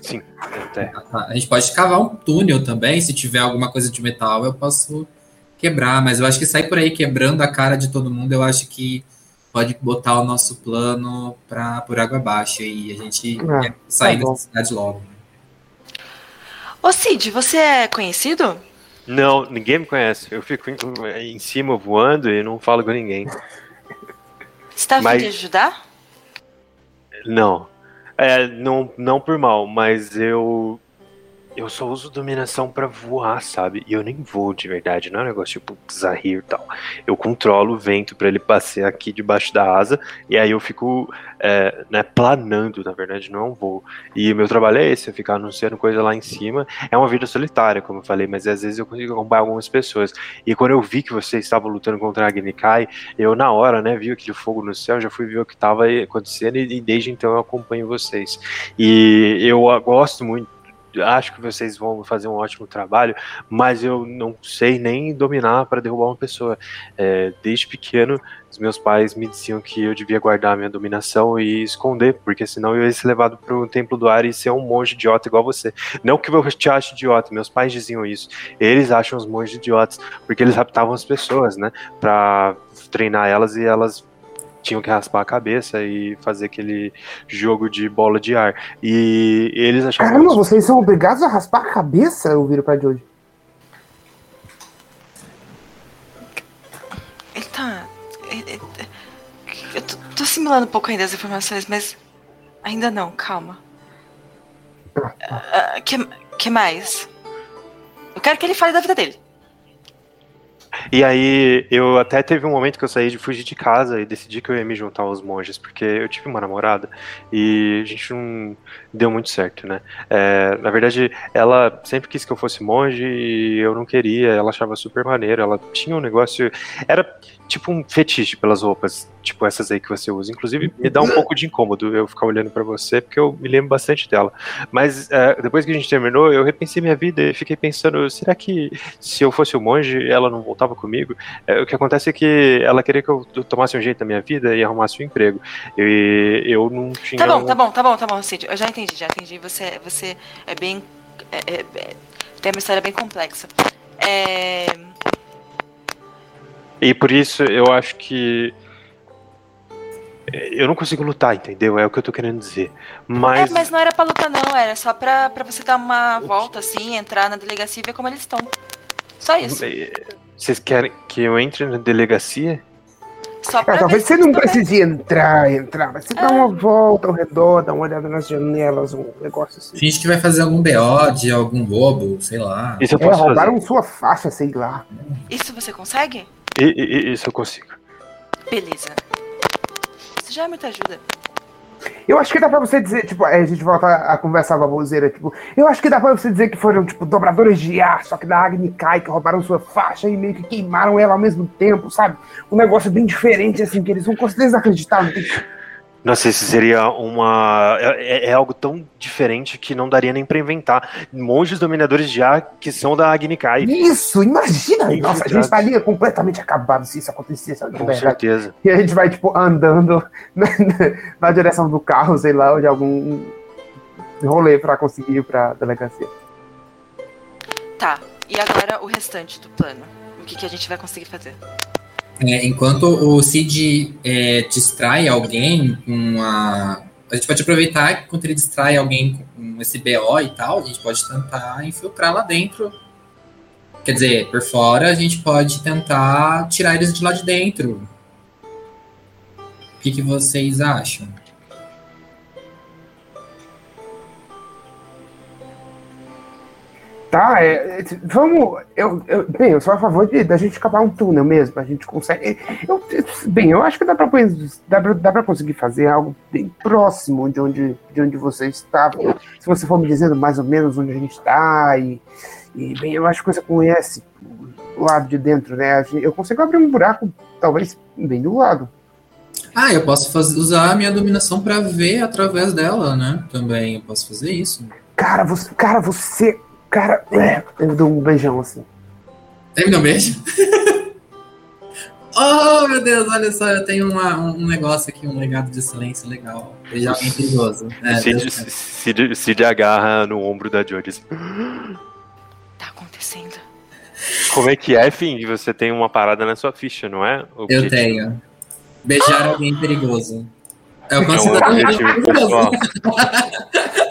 Sim. Ah, tá. A gente pode cavar um túnel também. Se tiver alguma coisa de metal, eu posso quebrar. Mas eu acho que sair por aí quebrando a cara de todo mundo, eu acho que pode botar o nosso plano pra, por água abaixo. E a gente Ah, quer sair bom. dessa cidade logo. Ô Cid, você é conhecido? Não, ninguém me conhece. Eu fico em, em cima voando e não falo com ninguém. Você tá Mas- vindo ajudar? Não. É, não, não por mal, mas eu. Eu só uso dominação pra voar, sabe? E eu nem voo de verdade, não é um negócio tipo Zahir e tal. Eu controlo o vento pra ele passear aqui debaixo da asa, e aí eu fico é, né, planando, na verdade, não é um voo. E meu trabalho é esse, é ficar anunciando coisa lá em cima. É uma vida solitária, como eu falei, mas às vezes eu consigo acompanhar algumas pessoas. E quando eu vi que você estava lutando contra a Agnikai, eu na hora, né, vi aquele fogo no céu, já fui ver o que estava acontecendo e, e desde então eu acompanho vocês. E eu ah, gosto muito, acho que vocês vão fazer um ótimo trabalho, mas eu não sei nem dominar para derrubar uma pessoa. É, desde pequeno, os meus pais me diziam que eu devia guardar a minha dominação e esconder, porque senão eu ia ser levado para o templo do ar e ser um monge idiota igual você. Não que eu te ache idiota, meus pais diziam isso. Eles acham os monges idiotas, porque eles raptavam as pessoas, né, para treinar elas e elas tinham que raspar a cabeça e fazer aquele jogo de bola de ar. E eles achavam Caramba, isso- vocês são obrigados a raspar a cabeça? Eu viro pra Jodie. Ele tá. Eu tô, tô assimilando um pouco ainda as informações, mas. Ainda não, calma. Ah, que, que mais? Eu quero que ele fale da vida dele. E aí, eu até teve um momento que eu saí de fugir de casa e decidi que eu ia me juntar aos monges, porque eu tive uma namorada e a gente não deu muito certo, né? É, na verdade, ela sempre quis que eu fosse monge e eu não queria, ela achava super maneiro, ela tinha um negócio. Era tipo um fetiche pelas roupas, tipo essas aí que você usa. Inclusive, me dá um pouco de incômodo eu ficar olhando pra você, porque eu me lembro bastante dela. Mas é, depois que a gente terminou, eu repensei minha vida e fiquei pensando: será que se eu fosse o monge, ela não voltava comigo? É, o que acontece é que ela queria que eu tomasse um jeito na minha vida e arrumasse um emprego. E eu não tinha. Tá bom, um- tá bom, tá bom, tá bom, Cid. Eu já entendi, já entendi. Você, você é bem. é- é- é- tem uma história bem complexa. É. E por isso eu acho que Eu não consigo lutar, entendeu? É o que eu tô querendo dizer. Mas. É, mas não era pra lutar, não. Era só pra, pra você dar uma volta, assim, entrar na delegacia e ver como eles estão. Só isso. eh, Vocês querem que eu entre na delegacia? Só pra É, talvez você não bem. precise entrar, entrar, mas você dá uma volta ao redor, dá uma olhada nas janelas, um negócio assim. Finge que vai fazer algum BO de algum bobo, sei lá. Isso eu É, posso roubaram fazer. sua faixa, sei lá. Isso você consegue? I- Isso eu consigo. Beleza. Isso já é muita ajuda. Eu acho que dá pra você dizer, tipo, aí a gente volta a conversar baboseira, tipo, eu acho que dá pra você dizer que foram, tipo, dobradores de ar, só que da Agni Kai, que roubaram sua faixa e meio que queimaram ela ao mesmo tempo, sabe? Um negócio bem diferente, assim, que eles vão conseguir desacreditar. Não tem... Nossa, isso seria uma. É, é algo tão diferente que não daria nem pra inventar. Monges dominadores de ar que são da Agnikai. Isso, imagina! Nossa, a gente estaria completamente acabado se isso acontecesse, Com verdade. certeza. E a gente vai, tipo, andando <laughs> na, na- na direção do carro, sei lá, ou de algum rolê pra conseguir ir pra delegacia. Tá. E agora o restante do plano. O que, que a gente vai conseguir fazer? É, enquanto o Cid é, distrai alguém com a. A gente pode aproveitar que enquanto ele distrai alguém com esse BO e tal, a gente pode tentar infiltrar lá dentro. Quer dizer, por fora a gente pode tentar tirar eles de lá de dentro. O que, que vocês acham? Tá, é, é, vamos. Eu, eu, bem, eu sou a favor de, da gente cavar um túnel mesmo. A gente consegue. Eu, bem, eu acho que dá pra, dá, pra, dá pra conseguir fazer algo bem próximo de onde, de onde você estava. Se você for me dizendo mais ou menos onde a gente está, e, e bem, eu acho que você conhece o lado de dentro, né? Eu consigo abrir um buraco, talvez bem do lado. Ah, eu posso faz- usar a minha dominação pra ver através dela, né? Também eu posso fazer isso. Cara, você. Cara, você. Cara, é, eu dou um beijão assim. Você me dá um beijo? <laughs> oh, meu Deus, olha só, eu tenho uma- um negócio aqui, um legado de silêncio legal. Beijar alguém perigoso. É, Cid, agarra no ombro da assim, Tá acontecendo. Como é que é, Fing? Você tem uma parada na sua ficha, não é? eu Objetivo. tenho. Beijar alguém perigoso. É o É um objetivo perigoso. pessoal.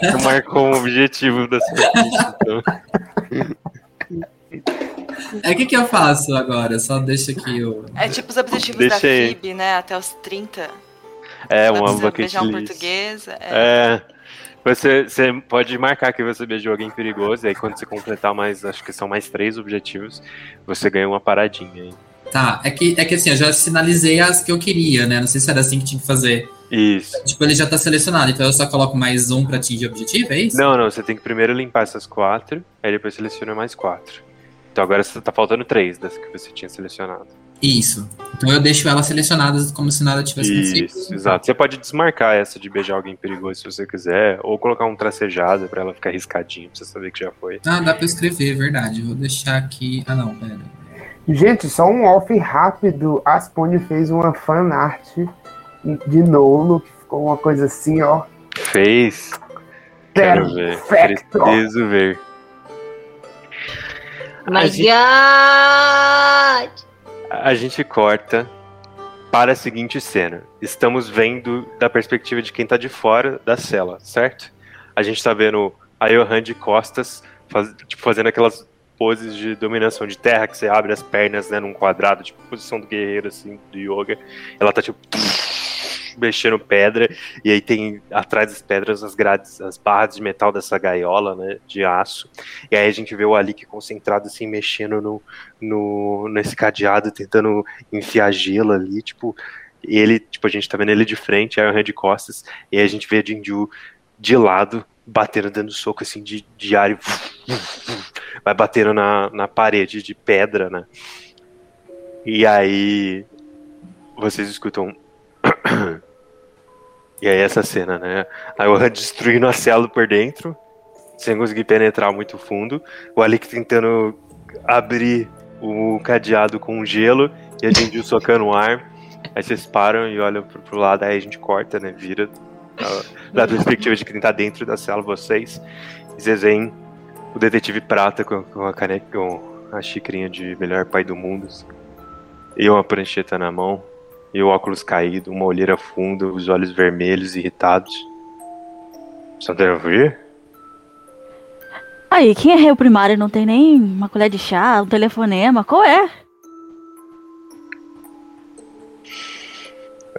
Você <laughs> marcou um objetivo da sua ficha. Então. É o que, que eu faço agora? Só deixa aqui o. É tipo os objetivos Deixa da aí. FIB, né? Até os 30. É, Dá uma bucket beijar um list. português. É. É. Você, você pode marcar que você beijou alguém perigoso, e aí quando você completar mais, acho que são mais três objetivos, você ganha uma paradinha aí. Tá, é que, é que assim, eu já sinalizei as que eu queria, né? Não sei se era assim que tinha que fazer. Isso. Tipo, ele já tá selecionado, então eu só coloco mais um pra atingir o objetivo, é isso? Não, não, você tem que primeiro limpar essas quatro, aí depois seleciona mais quatro. Então agora você tá faltando três das que você tinha selecionado. Isso. Então eu deixo elas selecionadas como se nada tivesse Isso, acontecido. exato. Você pode desmarcar essa de beijar alguém perigoso se você quiser, ou colocar um tracejado pra ela ficar riscadinha, pra você saber que já foi. Ah, dá pra escrever, verdade. Vou deixar aqui. Ah, não, pera. Gente, só um off rápido. A Spone fez uma fan art de Nolo, que ficou uma coisa assim, ó. Fez? Quero ver. Preciso ver. My gente- God! A gente corta para a seguinte cena. Estamos vendo da perspectiva de quem tá de fora da cela, certo? A gente tá vendo a Johan de costas, faz- tipo, fazendo aquelas poses de dominação de terra que você abre as pernas, né, num quadrado, tipo posição do guerreiro, assim, do yoga. Ela tá, tipo, mexendo pedra, e aí tem atrás das pedras as grades, as barras de metal dessa gaiola, né, de aço. E aí a gente vê o Alik concentrado, assim, mexendo no, no, nesse cadeado, tentando enfiar gelo ali, tipo, ele, tipo, a gente tá vendo ele de frente, aí o de costas, e aí a gente vê a Jinju de lado, batendo, dando soco, assim, de, de ar e vai batendo na, na parede de pedra, né? E aí vocês escutam e aí essa cena, né? Aí o Han destruindo a cela por dentro, sem conseguir penetrar muito fundo, o Alik tentando abrir o cadeado com gelo e a gente socando o ar. Aí vocês param e olham pro, pro lado, aí a gente corta, né? Vira ah, da perspectiva de quem tá dentro da cela, vocês. E vocês veem o detetive prata com, com a caneca, com a xicrinha de melhor pai do mundo. assim, E uma prancheta na mão. E o óculos caído, uma olheira funda, os olhos vermelhos, irritados. Só deve ouvir? Aí, quem é réu primário não tem nem uma colher de chá, um telefonema? Qual é?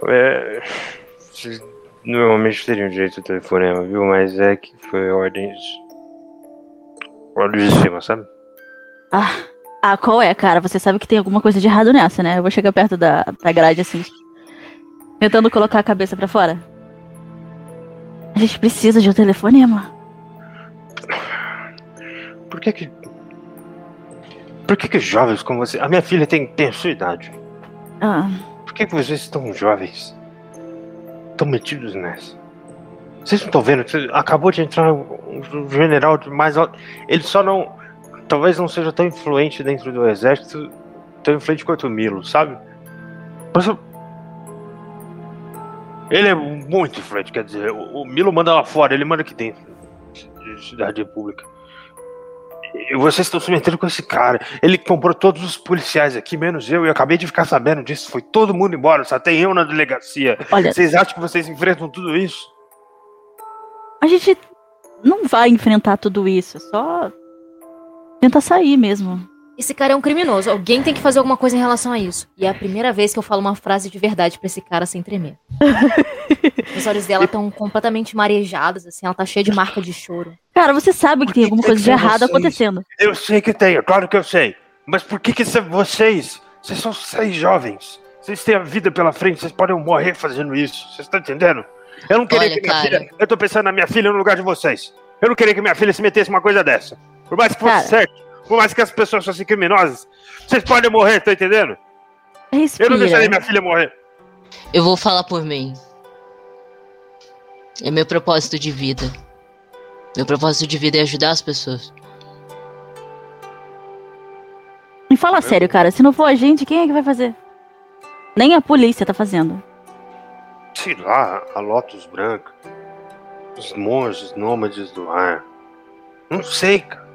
É. Normalmente teriam direito ao telefonema, viu? Mas é que foi ordens. Ordens de cima, sabe? Ah, ah, qual é, cara? Você sabe que tem alguma coisa de errado nessa, né? Eu vou chegar perto da, da grade assim. Tentando colocar a cabeça pra fora. A gente precisa de um telefonema. Por que que. Por que que jovens como você. A minha filha tem, tem a sua idade. Ah, Por que que vocês estão jovens? Estão metidos nessa? Vocês não estão vendo? Acabou de entrar um general de mais alto. Ele só não. Talvez não seja tão influente dentro do exército. Tão influente quanto o Milo, sabe? Mas Ele é muito influente, quer dizer, o, o Milo manda lá fora, ele manda aqui dentro de- da República. E vocês estão se metendo com esse cara. Ele comprou todos os policiais aqui, menos eu, e eu acabei de ficar sabendo disso. Foi todo mundo embora, só tem eu na delegacia. olha, Vocês acham que vocês enfrentam tudo isso? a gente não vai enfrentar tudo isso. É só tentar sair mesmo. Esse cara é um criminoso. Alguém tem que fazer alguma coisa em relação a isso. E é a primeira vez que eu falo uma frase de verdade pra esse cara sem tremer. <laughs> Os olhos dela estão completamente marejados, assim, ela tá cheia de marca de choro. Cara, você sabe que tem alguma coisa que de errado vocês? acontecendo. Eu sei que tem, é claro que eu sei. Mas por que que vocês? Vocês são seis jovens. Vocês têm a vida pela frente, vocês podem morrer fazendo isso. Vocês estão entendendo? Eu não queria Olha, que minha cara. filha. Eu tô pensando na minha filha no lugar de vocês. Eu não queria que minha filha se metesse uma coisa dessa. Por mais que fosse Cara. certo, por mais que as pessoas fossem criminosas, vocês podem morrer, tá entendendo? Eu Respira. não deixaria minha filha morrer. Eu vou falar por mim. É meu propósito de vida. Meu propósito de vida é ajudar as pessoas. Me fala sério, cara. Se não for a gente, quem é que vai fazer? Nem a polícia tá fazendo. Sei lá, a Lotus Branca. Os monges nômades do ar. Não sei, cara.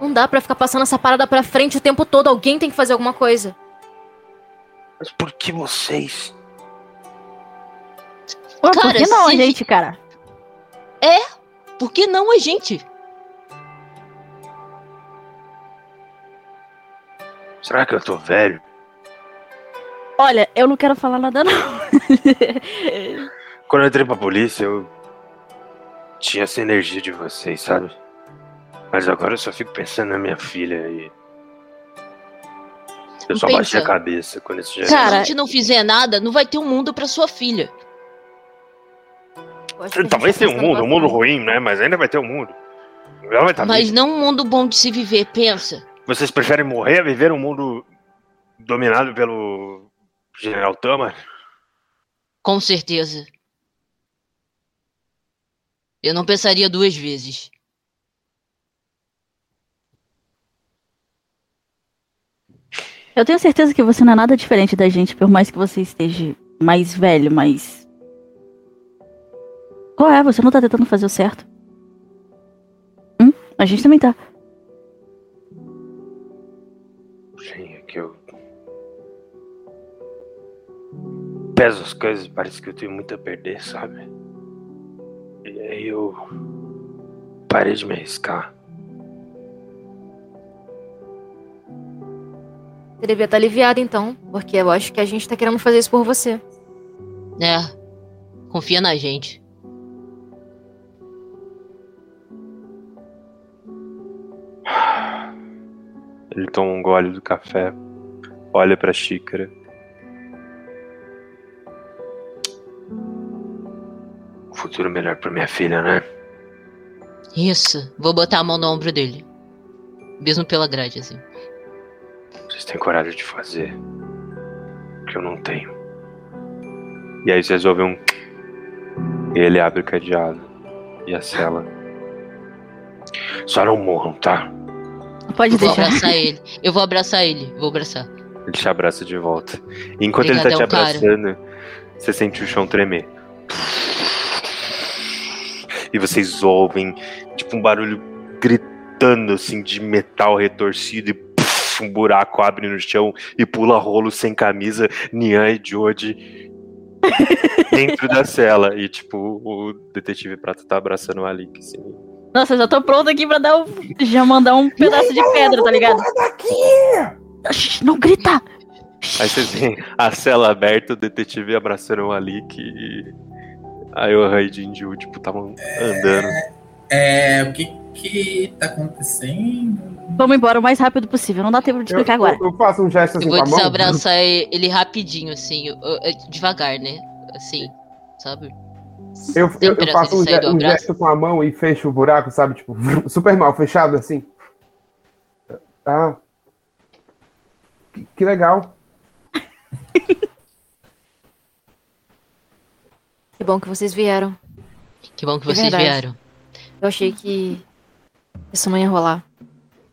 Não dá pra ficar passando essa parada pra frente o tempo todo. Alguém tem que fazer alguma coisa. Mas por que vocês? Pô, por Cara, que não a se- gente, cara? Por que não a gente? Será que eu tô velho? Olha, eu não quero falar nada, não. <laughs> Quando eu entrei pra polícia, eu tinha essa energia de vocês, sabe? Mas agora eu só fico pensando na minha filha e. Eu só Pensa. baixei a cabeça quando esse Se general. a Cara- gente não fizer nada, não vai ter um mundo pra sua filha. Talvez tá tenha um mundo, um mundo ruim, né? Mas ainda vai ter um mundo. Ela vai estar Mas viva. não um mundo bom de se viver, pensa. Vocês preferem morrer a viver um mundo dominado pelo General Tama? Com certeza. Eu não pensaria duas vezes. Eu tenho certeza que você não é nada diferente da gente, por mais que você esteja mais velho, mas. Qual é? Você não tá tentando fazer o certo? Hum? A gente também tá. Sim, é que eu. Peso as coisas parece que eu tenho muito a perder, sabe? E aí eu. Parei de me arriscar. Você devia estar aliviado então, porque eu acho que a gente tá querendo fazer isso por você. É. Confia na gente. Ele toma um gole do café, olha pra xícara. Um futuro melhor pra minha filha, né? Isso. Vou botar a mão no ombro dele. Mesmo pela grade, assim. Vocês têm coragem de fazer. Que eu não tenho. E aí vocês ouvem um. <tsk> E ele abre o cadeado. E a cela. Só não morram, tá? Pode Eu deixar. abraçar ele. Eu vou abraçar ele. Vou abraçar. Ele te abraça de volta. E enquanto ele tá te cara. abraçando, você sente o chão tremer. E vocês ouvem, tipo, um barulho gritando, assim, de metal retorcido e um buraco abre no chão e pula rolo sem camisa, Nian e Jody. <laughs> dentro da cela. E, tipo, o detetive prata tá abraçando o Alik, assim. Nossa, eu já tô pronto aqui pra dar um. Já mandar um pedaço de pedra, tá ligado? Shh, Não grita! Aí vocês veem a cela aberta, o detetive abraçando o Alik e a Yohan e Jinju, tipo, estavam andando. É, o que que tá acontecendo? Vamos embora o mais rápido possível, não dá tempo de Eu, explicar agora. eu- eu faço um gesto assim Eu com vou a mão. desabraçar ele rapidinho, assim, eu- eu- devagar, né? Assim, sabe? Eu, eu, eu faço um, ge- um gesto com a mão e fecho o buraco, sabe? Tipo, <laughs> super mal fechado assim. Ah. Que, que legal. <laughs> Que bom que vocês vieram. Que bom que É vocês verdade. vieram. Eu achei que isso não ia rolar.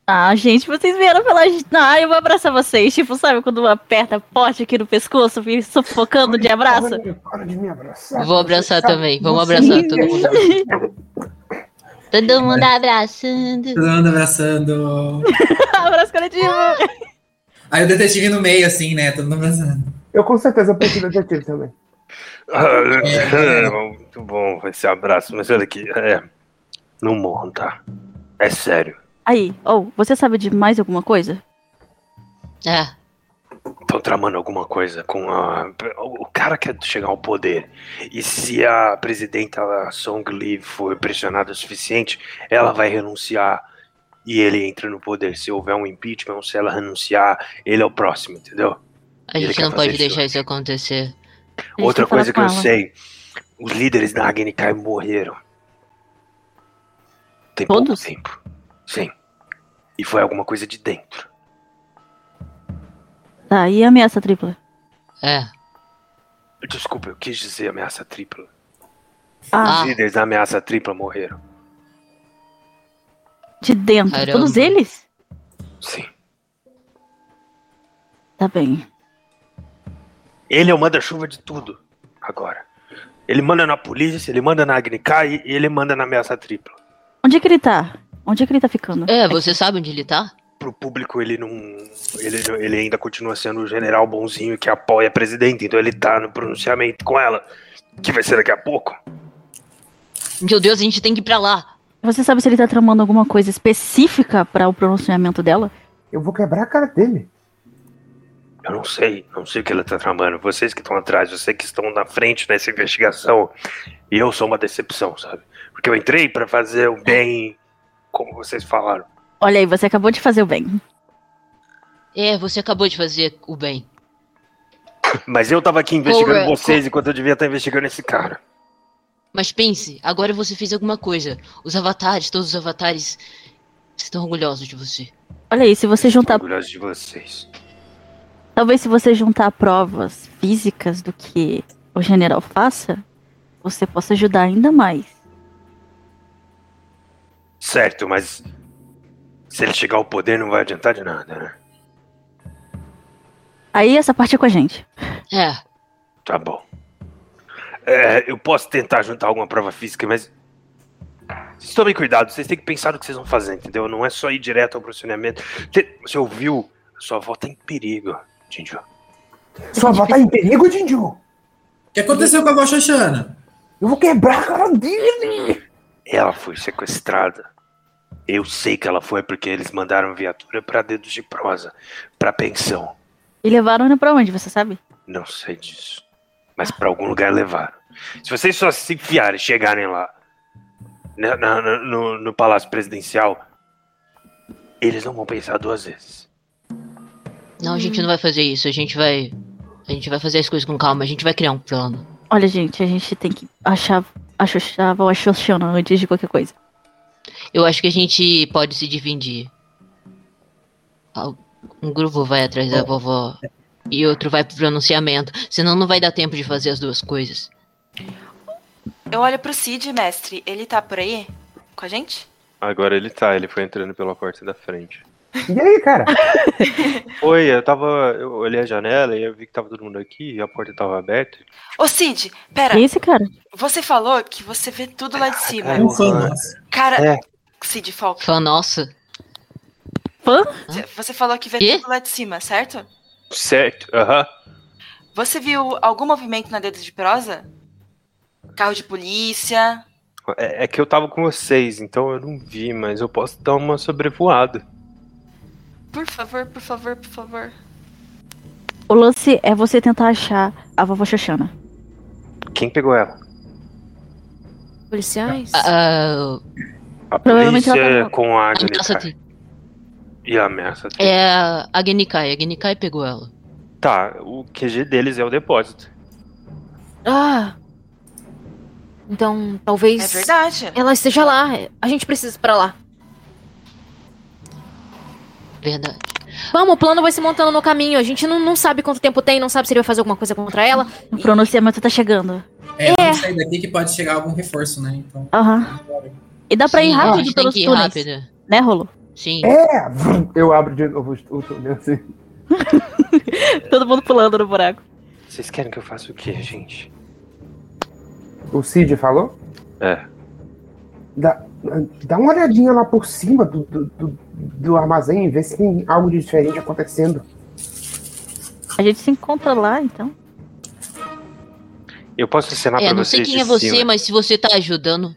Ah, gente, vocês vieram pela. Ah, eu vou abraçar vocês. Tipo, sabe quando aperta forte aqui no pescoço, fica sufocando de abraço? Para, para de me abraçar. Vou abraçar também, vamos abraçar todo mundo. <laughs> Todo mundo abraçando. Todo mundo abraçando. <laughs> abraço coletivo! Aí o detetive no meio, assim, né? Todo mundo abraçando. Eu com certeza de detetive também. É, muito bom esse abraço, mas olha aqui, é, não morram, tá? É sério. Aí, ou, você sabe de mais alguma coisa? É, Estão tramando alguma coisa com a. O cara quer chegar ao poder. E se a presidenta Song Li for pressionada o suficiente, ela vai renunciar e ele entra no poder. Se houver um impeachment, se ela renunciar, ele é o próximo, entendeu? a gente não pode isso deixar isso acontecer. Outra coisa que eu sei: os líderes da Agnikai morreram. Tem Todos? pouco tempo. Sim. E foi alguma coisa de dentro. Tá, e a ameaça tripla? É. Desculpa, eu quis dizer ameaça tripla. Ah, Ah. Os líderes da ameaça tripla morreram. de dentro. Caramba. Todos eles? Sim. Tá bem. Ele é o manda-chuva de tudo. Agora. Ele manda na polícia, ele manda na Agnikai e ele manda na ameaça tripla. Onde é que ele tá? Onde é que ele tá ficando? É, você sabe onde ele tá? Pro público, ele não. Ele, ele ainda continua sendo o general bonzinho que apoia a presidente, então ele tá no pronunciamento com ela. Que vai ser daqui a pouco. Meu Deus, a gente tem que ir pra lá. Você sabe se ele tá tramando alguma coisa específica para o pronunciamento dela? Eu vou quebrar a cara dele. Eu não sei, não sei o que ela tá tramando. Vocês que estão atrás, vocês que estão na frente nessa investigação. E eu sou uma decepção, sabe? Porque eu entrei pra fazer o bem, como vocês falaram. Olha aí, você acabou de fazer o bem. É, você acabou de fazer o bem. Mas eu tava aqui investigando Cora, vocês enquanto eu devia estar investigando esse cara. Mas pense, agora você fez alguma coisa. Os avatares, todos os avatares estão orgulhosos de você. Olha aí, se você Estou juntar. orgulhoso de vocês. Talvez se você juntar provas físicas do que o general faça, você possa ajudar ainda mais. Certo, mas se ele chegar ao poder não vai adiantar de nada, né? Aí essa parte é com a gente. É, Tá bom. É, eu posso tentar juntar alguma prova física, mas. Vocês tomem cuidado, vocês têm que pensar no que vocês vão fazer, entendeu? Não é só ir direto ao processamento. Você, ouviu? Sua avó tá em perigo, Jinjo. Sua avó tá em perigo, Jinju. O que aconteceu com a avó Xoxana? Eu vou quebrar a cara dele. Ela foi sequestrada. Eu sei que ela foi porque eles mandaram viatura pra dedos de prosa, pra pensão. E levaram ela pra onde, você sabe? Não sei disso. Mas pra algum lugar levaram. Se vocês só se enfiarem e chegarem lá, na- no, no Palácio Presidencial, eles não vão pensar duas vezes. não, a gente não vai fazer isso. A gente vai. A gente vai fazer as coisas com calma. A gente vai criar um plano. Olha, gente, a gente tem que achar a Xoxava ou a Xoxana antes de qualquer coisa. Eu acho que a gente pode se dividir. Um grupo vai atrás da vovó e outro vai pro pronunciamento. Senão não vai dar tempo de fazer as duas coisas. Eu olho pro Cid, mestre. Ele tá por aí? Com a gente? Agora ele tá, ele foi entrando pela porta da frente. E aí, cara? <laughs> Foi, eu tava. Eu olhei a janela e eu vi que tava todo mundo aqui e a porta tava aberta. Ô, Cid, pera. Quem é esse cara? Você falou que você vê tudo lá de cima. cara. Um fã nosso. Cara, É. Cid Falk, Fã nossa. Fã? você falou que vê Quê? tudo lá de cima, certo? Certo, aham. Você viu algum movimento na dedo de prosa? Carro de polícia? É, é que eu tava com vocês, então eu não vi, mas eu posso dar uma sobrevoada. Por favor, por favor, por favor. O lance é você tentar achar a vovó Xoxana. Quem pegou ela? Policiais? Ah, A Provavelmente ela polícia tá- com a a ameaça Agnekai. dele. E a ameaça. É a a Genikai. A Genikai pegou ela. Tá, o QG deles é o depósito. Ah! Então, talvez. É verdade. Ela esteja lá. A gente precisa ir pra lá. Verdade. Vamos, o plano vai se montando no caminho. A gente não, não sabe quanto tempo tem, não sabe se ele vai fazer alguma coisa contra ela. O pronunciamento tá chegando. É, vamos sair daqui que pode chegar algum reforço, né? Então. Aham. E dá pra ir Sim, a rápido gente tem pelos que ir túneis. rápido. Né, Rolo? Sim. É! <laughs> Eu abro de novo o túnel assim. <laughs> Todo mundo pulando no buraco. Vocês querem que eu faça o quê, gente? O Cid falou? É. Dá, dá uma olhadinha lá por cima do, do, do, do armazém e vê se tem algo de diferente acontecendo. A gente se encontra lá, então. Eu posso ensinar É, pra não vocês sei quem é você, cima. mas se você tá ajudando.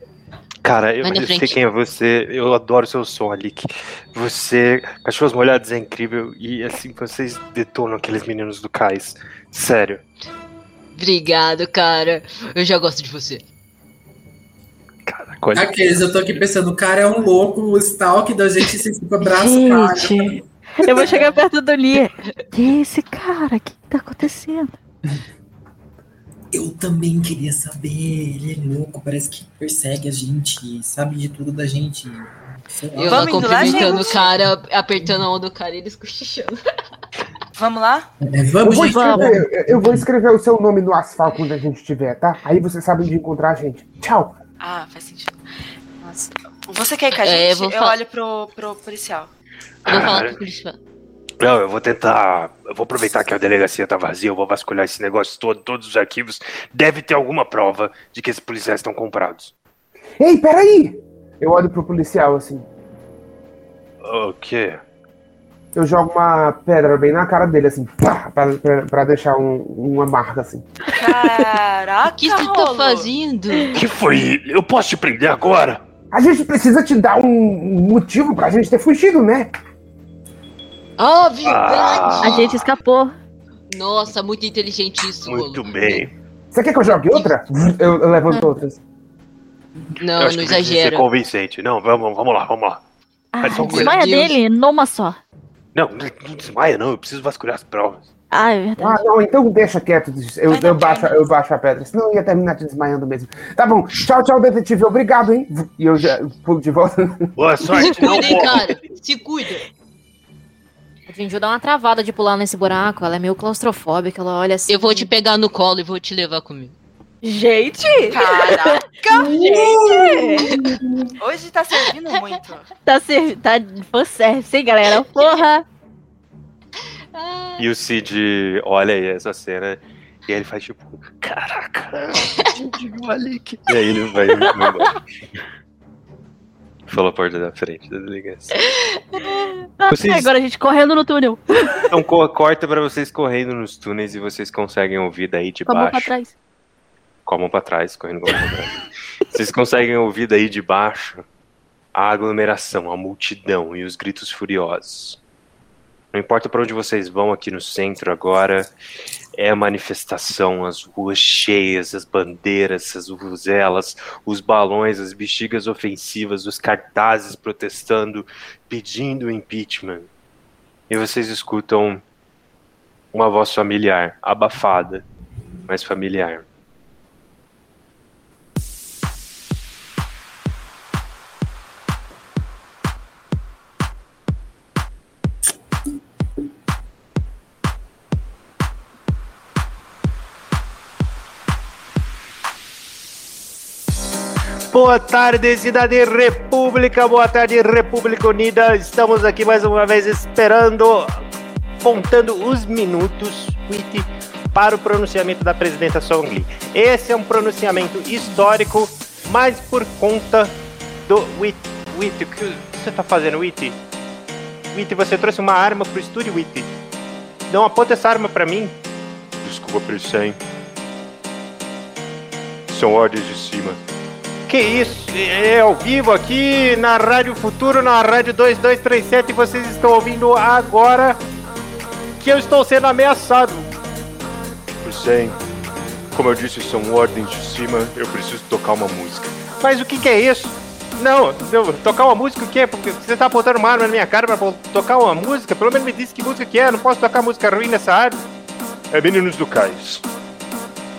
Cara, eu, eu sei quem é você. Eu adoro seu som, Alik. Você, Cachorros Molhados é incrível e assim vocês detonam aqueles meninos do cais. Sério. Obrigado, cara. Eu já gosto de você. Caraca, olha. Aqueles, eu tô aqui pensando, o cara é um louco, o stalk da gente se fica abraçado. Gente, eu vou chegar perto do Lia. Quem é esse cara? O que que tá acontecendo? Eu também queria saber, ele é louco, parece que persegue a gente, sabe de tudo da gente. Eu Vamos lá cumprimentando gente? o cara, apertando a mão do cara e eles cochichando. Vamos lá? É, Eu vamos, vou, gente. escrever, eu- eu vou escrever o seu nome no asfalto quando a gente estiver, tá? Aí você sabe onde encontrar a gente. Tchau. Ah, faz sentido. Nossa. Você quer ir com a É, gente? eu vou eu fa- olho pro, pro policial. Eu vou falar Ah, pro policial. Não, eu vou tentar. Eu vou aproveitar que a delegacia tá vazia, eu vou vasculhar esse negócio todo, todos os arquivos. Deve ter alguma prova de que esses policiais estão comprados. Ei, peraí! Eu olho pro policial assim. O quê? Eu jogo uma pedra bem na cara dele, assim, pá, pra, pra, pra deixar um- uma marca assim. Caraca, O <laughs> que você tá fazendo? que foi? Eu posso te prender agora? A gente precisa te dar um motivo pra gente ter fugido, né? Ah, verdade! A gente escapou. Nossa, muito inteligente isso, Muito Rolo. bem. Você quer que eu jogue outra? Eu, eu levanto outras. Não, eu acho não que precisa ser convincente. Não, vamos, vamos lá, vamos lá. Ah, desmaia dele numa só. Não, não desmaia, não. Eu preciso vasculhar as provas. Ah, é verdade. Ah, não, então deixa quieto. Eu, eu, baixo, eu baixo a pedra, senão eu ia terminar te desmaiando mesmo. Tá bom, tchau, tchau, detetive. Obrigado, hein? E eu já pulo de volta. Boa Se sorte, não cuida, hein, cara. Se cuida. A Jinju dá uma travada de pular nesse buraco. Ela é meio claustrofóbica. Ela olha assim. Eu vou te pegar no colo e vou te levar comigo. Gente! Caraca, <laughs> gente! Hoje tá servindo muito. Tá, servi tá fanservice, hein, galera? Porra! E o Cid olha aí essa cena e aí ele faz tipo, caraca, Malik. E aí ele vai, vai embora. Falou a porta da frente da delegacia. Ah, Vocês- Agora a gente correndo no túnel. Então co- corta pra vocês correndo nos túneis e vocês conseguem ouvir daí de Com a mão pra baixo. trás. Com a mão pra trás, correndo com a mão pra trás. Vocês conseguem ouvir daí de baixo a aglomeração, a multidão e os gritos furiosos. Não importa para onde vocês vão aqui no centro agora, é a manifestação, as ruas cheias, as bandeiras, as vuvuzelas, os balões, as bexigas ofensivas, os cartazes protestando, pedindo impeachment. E vocês escutam uma voz familiar, abafada, mas familiar. Boa tarde, Cidade República. Boa tarde, República Unida. Estamos aqui mais uma vez esperando, contando os minutos para o pronunciamento da presidenta Song Lee. Esse é um pronunciamento histórico, mas por conta do Witty. Witty, o que você está fazendo, Witty? Witty, você trouxe uma arma pro estúdio, Witty? Não aponta essa arma para mim. Desculpa, Priscem. São ordens de cima. Que isso? É ao vivo aqui na Rádio Futuro, na Rádio 2237, e vocês estão ouvindo agora que eu estou sendo ameaçado. Priscem, como eu disse, são ordens de cima. Eu preciso tocar uma música. Mas o que, que é isso? Não, eu, tocar uma música o quê? Porque você tá apontando uma arma na minha cara pra po- tocar uma música? Pelo menos me disse que música que é, eu não posso tocar música ruim nessa área. É Meninos do Cais.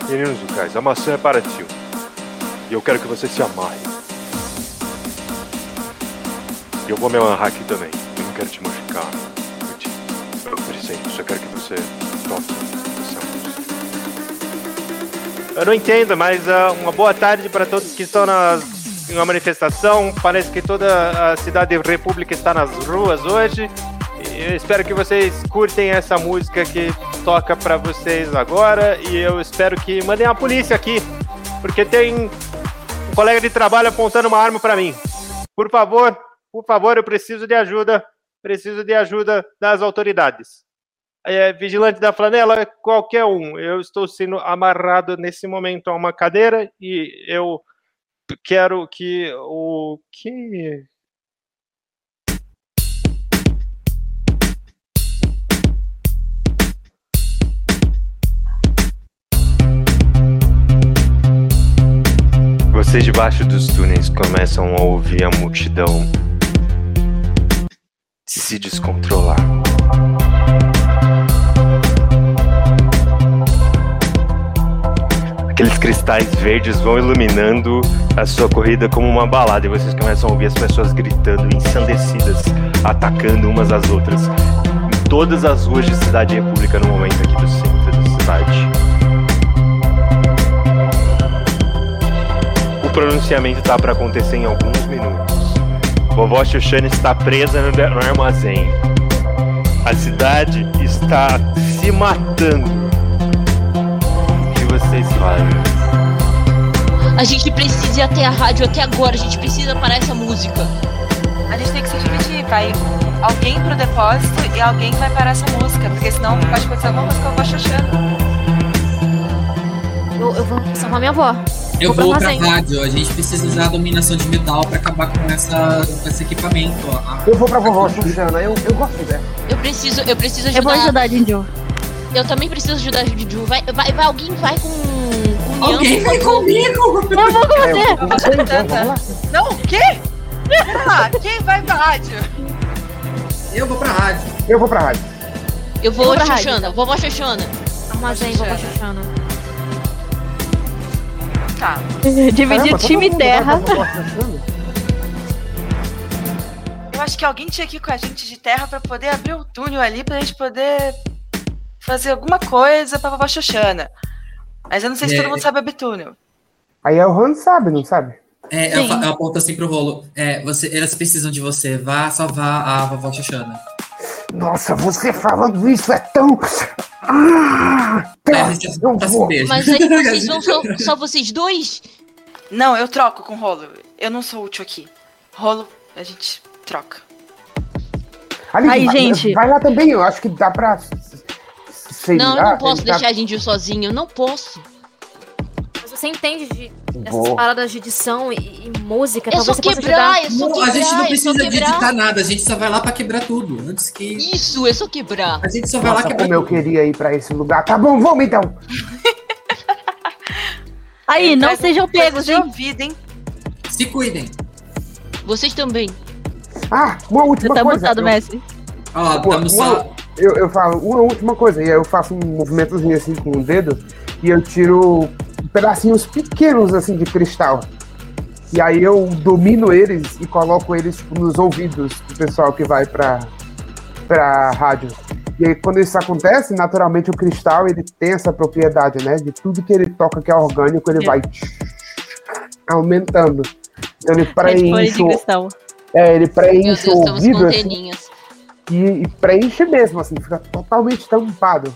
Meninos do Cais, a maçã é para ti. E eu quero que você se amarre. Eu vou me amarrar aqui também. Eu não quero te machucar. Eu te... Eu, só quero que você toque. Eu não entendo, mas ah, uma boa tarde para todos que estão em uma manifestação. Parece que toda a cidade da República está nas ruas hoje. Eu espero que vocês curtem essa música que toca para vocês agora. E eu espero que mandem a polícia aqui, porque tem um colega de trabalho apontando uma arma para mim. Por favor, por favor, eu preciso de ajuda. Preciso de ajuda das autoridades é, vigilante da flanela, qualquer um. Eu estou sendo amarrado nesse momento a uma cadeira e eu quero que o que Vocês debaixo dos túneis começam a ouvir a multidão se descontrolar. Aqueles cristais verdes vão iluminando a sua corrida como uma balada e vocês começam a ouvir as pessoas gritando, ensandecidas, atacando umas às outras em todas as ruas de Cidade República no momento aqui do centro da cidade. O pronunciamento tá para acontecer em alguns minutos. Vovó Xoxana está presa no, armazém. A cidade está se matando. O que vocês fazem? A gente precisa ir até a rádio até agora. A gente precisa parar essa música. A gente tem que se dividir. Vai alguém pro depósito e alguém vai parar essa música. Porque senão pode acontecer alguma coisa com a avó Xoxana. Eu, eu vou salvar minha avó. Eu Vou pra rádio. A gente precisa usar a dominação de metal pra acabar com, essa, com esse equipamento. ó. A- Eu vou pra vovó Xuxana, eu, eu gosto dela. Eu preciso, eu preciso Eu vou ajudar. ajudar, Jinju. Eu também preciso ajudar a Juju. Vai, vai, vai, alguém vai com. com Alguém vai comigo! Eu vou com É, você. eu vou com você, então. Não, o quê? Ah, quem vai pra rádio? Eu vou pra rádio. Eu vou pra rádio. Eu vou, Eu vou pra Xoxana. Vovó Xoxana. Armazém, vovó Xuxana. Tá. <laughs> Dividir time e terra. Eu acho que alguém tinha que ir com a gente de terra pra poder abrir o túnel ali pra gente poder fazer alguma coisa pra vovó Xoxana. Mas eu não sei se É. todo mundo sabe abrir túnel. Aí a Han sabe, não sabe? É, eu, Sim. fa- eu aponto assim pro rolo. É, você, elas precisam de você. Vá salvar a vovó Xoxana. Nossa, você falando isso é tão. Ah, É, tá, eu tá se vou. Mas aí <laughs> vocês vão só, só vocês dois? Não, eu troco com o rolo. Eu não sou útil aqui. Rolo, a gente troca. Ali, Aí, vai, gente. Vai lá também, eu acho que dá pra. Sei não, eu lá, não posso deixar a gente sozinho. Eu não posso. Mas você entende de essas Vou. paradas de edição e, e música? Você possa quebrar, só Não, quebrar. a gente não precisa de editar nada, a gente só vai lá pra quebrar tudo. Antes que. Isso, é só quebrar. A gente só vai lá Nossa, quebrar como eu tudo. queria ir pra esse lugar. Tá bom, vamos então. <laughs> Aí, Ele não sejam pegos, hein? ouvido, hein? Se cuidem. Vocês também. Ah, uma última tá coisa. mutado, eu, Messi. Ó, Pô, estamos uma- eu, eu falo uma última coisa, e aí eu faço um movimentozinho assim com o dedo e eu tiro pedacinhos pequenos assim de cristal. E aí eu domino eles e coloco eles tipo, nos ouvidos do pessoal que vai pra, pra rádio. E aí quando isso acontece, naturalmente o cristal ele tem essa propriedade, né? De tudo que ele toca que é orgânico, ele É. vai aumentando. Então ele de preenche, o- cristal. é, ele Meu preenche Deus, o ouvido assim, e, e preenche mesmo, assim, fica totalmente tampado.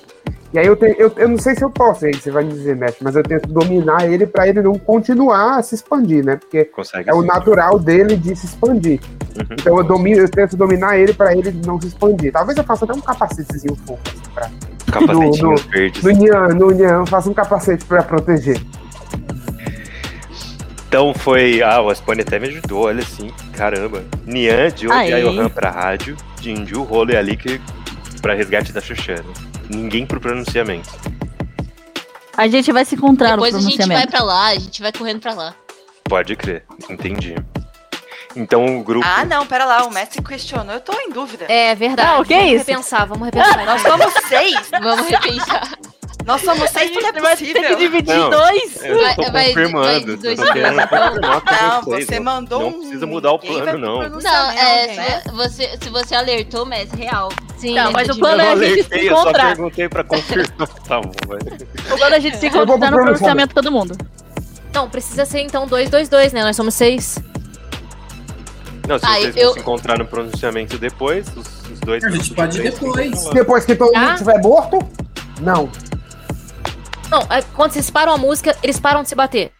E aí eu, te, eu, eu não sei se eu posso, aí você vai me dizer, mestre, mas eu tento dominar ele pra ele não continuar a se expandir, né? Porque Consegue é o sim. natural dele de se expandir. Uhum. Então eu domino, eu tento dominar ele pra ele não se expandir. Talvez eu faça até um capacetezinho fofo, assim, pra Capacetinhos verdes. No Nyan, no Nyan, faça um capacete pra proteger. Então foi. Ah, o Aspone até me ajudou, olha assim. Caramba. Nian, Joe Aí. e Ayohan pra rádio. Jinju, Rolo e Alik pra resgate da Xuxana. Ninguém pro pronunciamento. A gente vai se encontrar Depois no a gente vai pronunciamento. pra lá, a gente vai correndo pra lá. Pode crer, entendi. Então o grupo. Ah, não, pera lá, o mestre questionou, eu tô em dúvida. É verdade. Não, que vamos isso? repensar, vamos repensar. Nós somos seis! Vamos repensar. Nós somos seis, tudo é vai ter que possível. dividir Não. em dois. Eu Vai- tô vai- confirmando. vai eu dois confirmar com Não, vocês, você não- mandou Não um- precisa mudar o plano, não. Não, é, né? se, você, se você alertou, mas é real. Sim, Não, mas a o gente plano Eu é não a gente se alertei, eu só encontrar. perguntei pra confirmar. <laughs> tá bom, vai. O plano é a gente se Eu encontrar no pronunciamento. todo mundo. Não, precisa ser então 222, né? Nós somos seis. Não, se Ah, vocês eu- se encontrar no pronunciamento depois, os, os dois. A gente pode ir depois. Depois que todo Ah. mundo estiver morto? Não. Não, é, quando vocês param a música, eles param de se bater.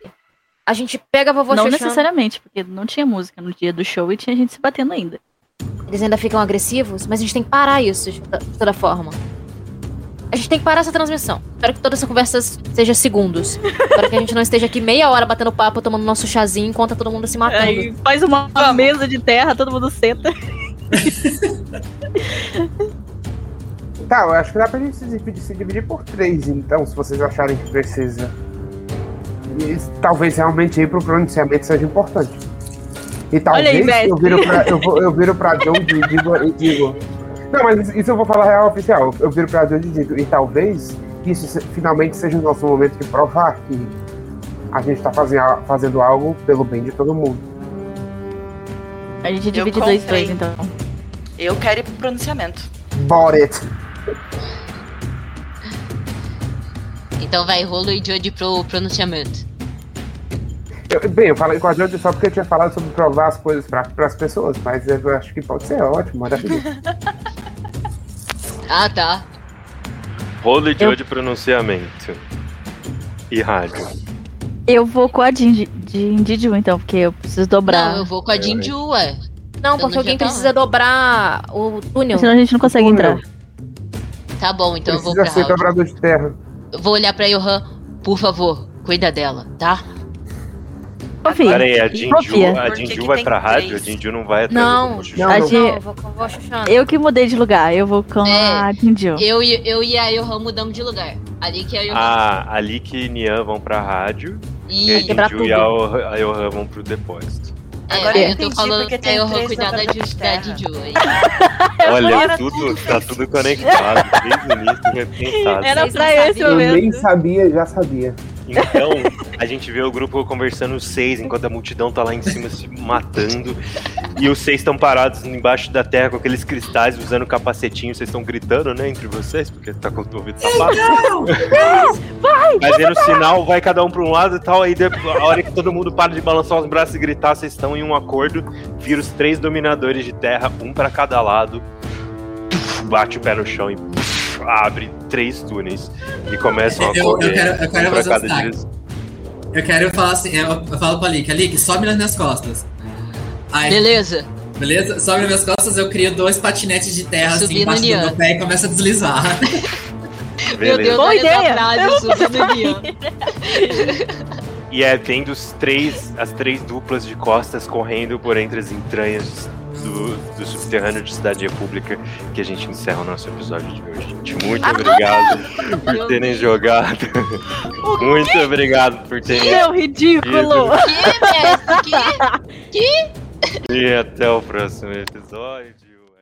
A gente pega a vovó não Xoxana, necessariamente, porque não tinha música no dia do show e tinha gente se batendo ainda. Eles ainda ficam agressivos, mas a gente tem que parar isso de toda, forma. A gente tem que parar essa transmissão. Espero que toda essa conversa seja segundos. Para que a gente não esteja aqui meia hora batendo papo, tomando nosso chazinho, enquanto todo mundo se matando. Aí faz uma mesa de terra, todo mundo senta. <laughs> Tá, eu acho que dá pra gente se dividir, se dividir por três, então, se vocês acharem que precisa. E talvez realmente ir pro pronunciamento seja importante. E talvez aí, eu viro pra, eu, vou- eu viro pra Joe e digo, e digo. Não, mas isso eu vou falar real oficial. Eu viro pra Joe e digo, e talvez isso se- finalmente seja o nosso momento de provar que a gente tá fazendo, fazendo algo pelo bem de todo mundo. A gente divide dois dois, então. Eu quero ir pro pronunciamento. Bought it. Então vai Rolo e Jody pro pronunciamento. Eu- bem, eu falei com a Joe só porque eu tinha falado sobre provar as coisas para as pessoas, mas eu acho que pode ser ótimo, maravilhoso. <laughs> Ah, tá. Rolo e Joe de pronunciamento. E rádio. Eu vou com a de, de Indiju, então, porque eu preciso dobrar. Não, eu vou com a Jinju, ué. Não, Eu porque não alguém tá precisa lá. dobrar o túnel. Senão a gente não consegue entrar. Tá bom, então eu vou Precisa pra ser dobrador de terra. Eu vou olhar pra Johan. Por favor, cuida dela, tá? Confia. Pera aí, a Jinju, a que Jinju que vai pra rádio? A? Jinju não vai atrás Não. Não, A eu vou a Xoxana. Eu que mudei de lugar, eu vou com É. a Jinju. Eu, e- eu e a Johan mudamos de lugar. Ali que a Johan. Ah, Alik e Nian vão pra rádio. E a e quebrar Jinju e a. Oh- a Johan vão pro depósito. É, Agora eu eu tô falando pra tem três cuidar da, de da. Jinju <laughs> aí. Olha, tudo, tá tudo conectado. Desde o início já pensado. Era pra esse sabiam. Eu nem momento. sabia, já sabia. Então, a gente vê o grupo conversando os seis, enquanto a multidão tá lá em cima se matando. E os seis estão parados embaixo da terra com aqueles cristais, usando capacetinho. Vocês estão gritando, né, entre vocês, porque tá com o ouvido tapado. Fazendo <laughs> sinal, vai cada um pra um lado e tal. Aí, depois, a hora que todo mundo para de balançar os braços e gritar, vocês estão em um acordo. Vira os três dominadores de terra, um pra cada lado. Bate o pé no chão e abre três túneis. E começam a Eu- eu correr. quero- eu quero pra fazer um cada direção. Eu quero falar assim, eu, eu falo pra Lick, Lick, sobe nas minhas costas. Aí, Beleza. beleza? Sobe nas minhas costas, eu crio dois patinetes de terra assim Subi no embaixo do meu pé e começa a deslizar. <laughs> Meu. Deus, Boa ideia. frase, Eu. E é tendo os três, as três duplas de costas correndo por entre as entranhas do, do subterrâneo de Cidade República que a gente encerra o nosso episódio de hoje. Gente, muito obrigado por Meu terem Deus. jogado. <laughs> Muito obrigado por terem. Seu ridículo! Que, mestre? Que? E até o próximo episódio.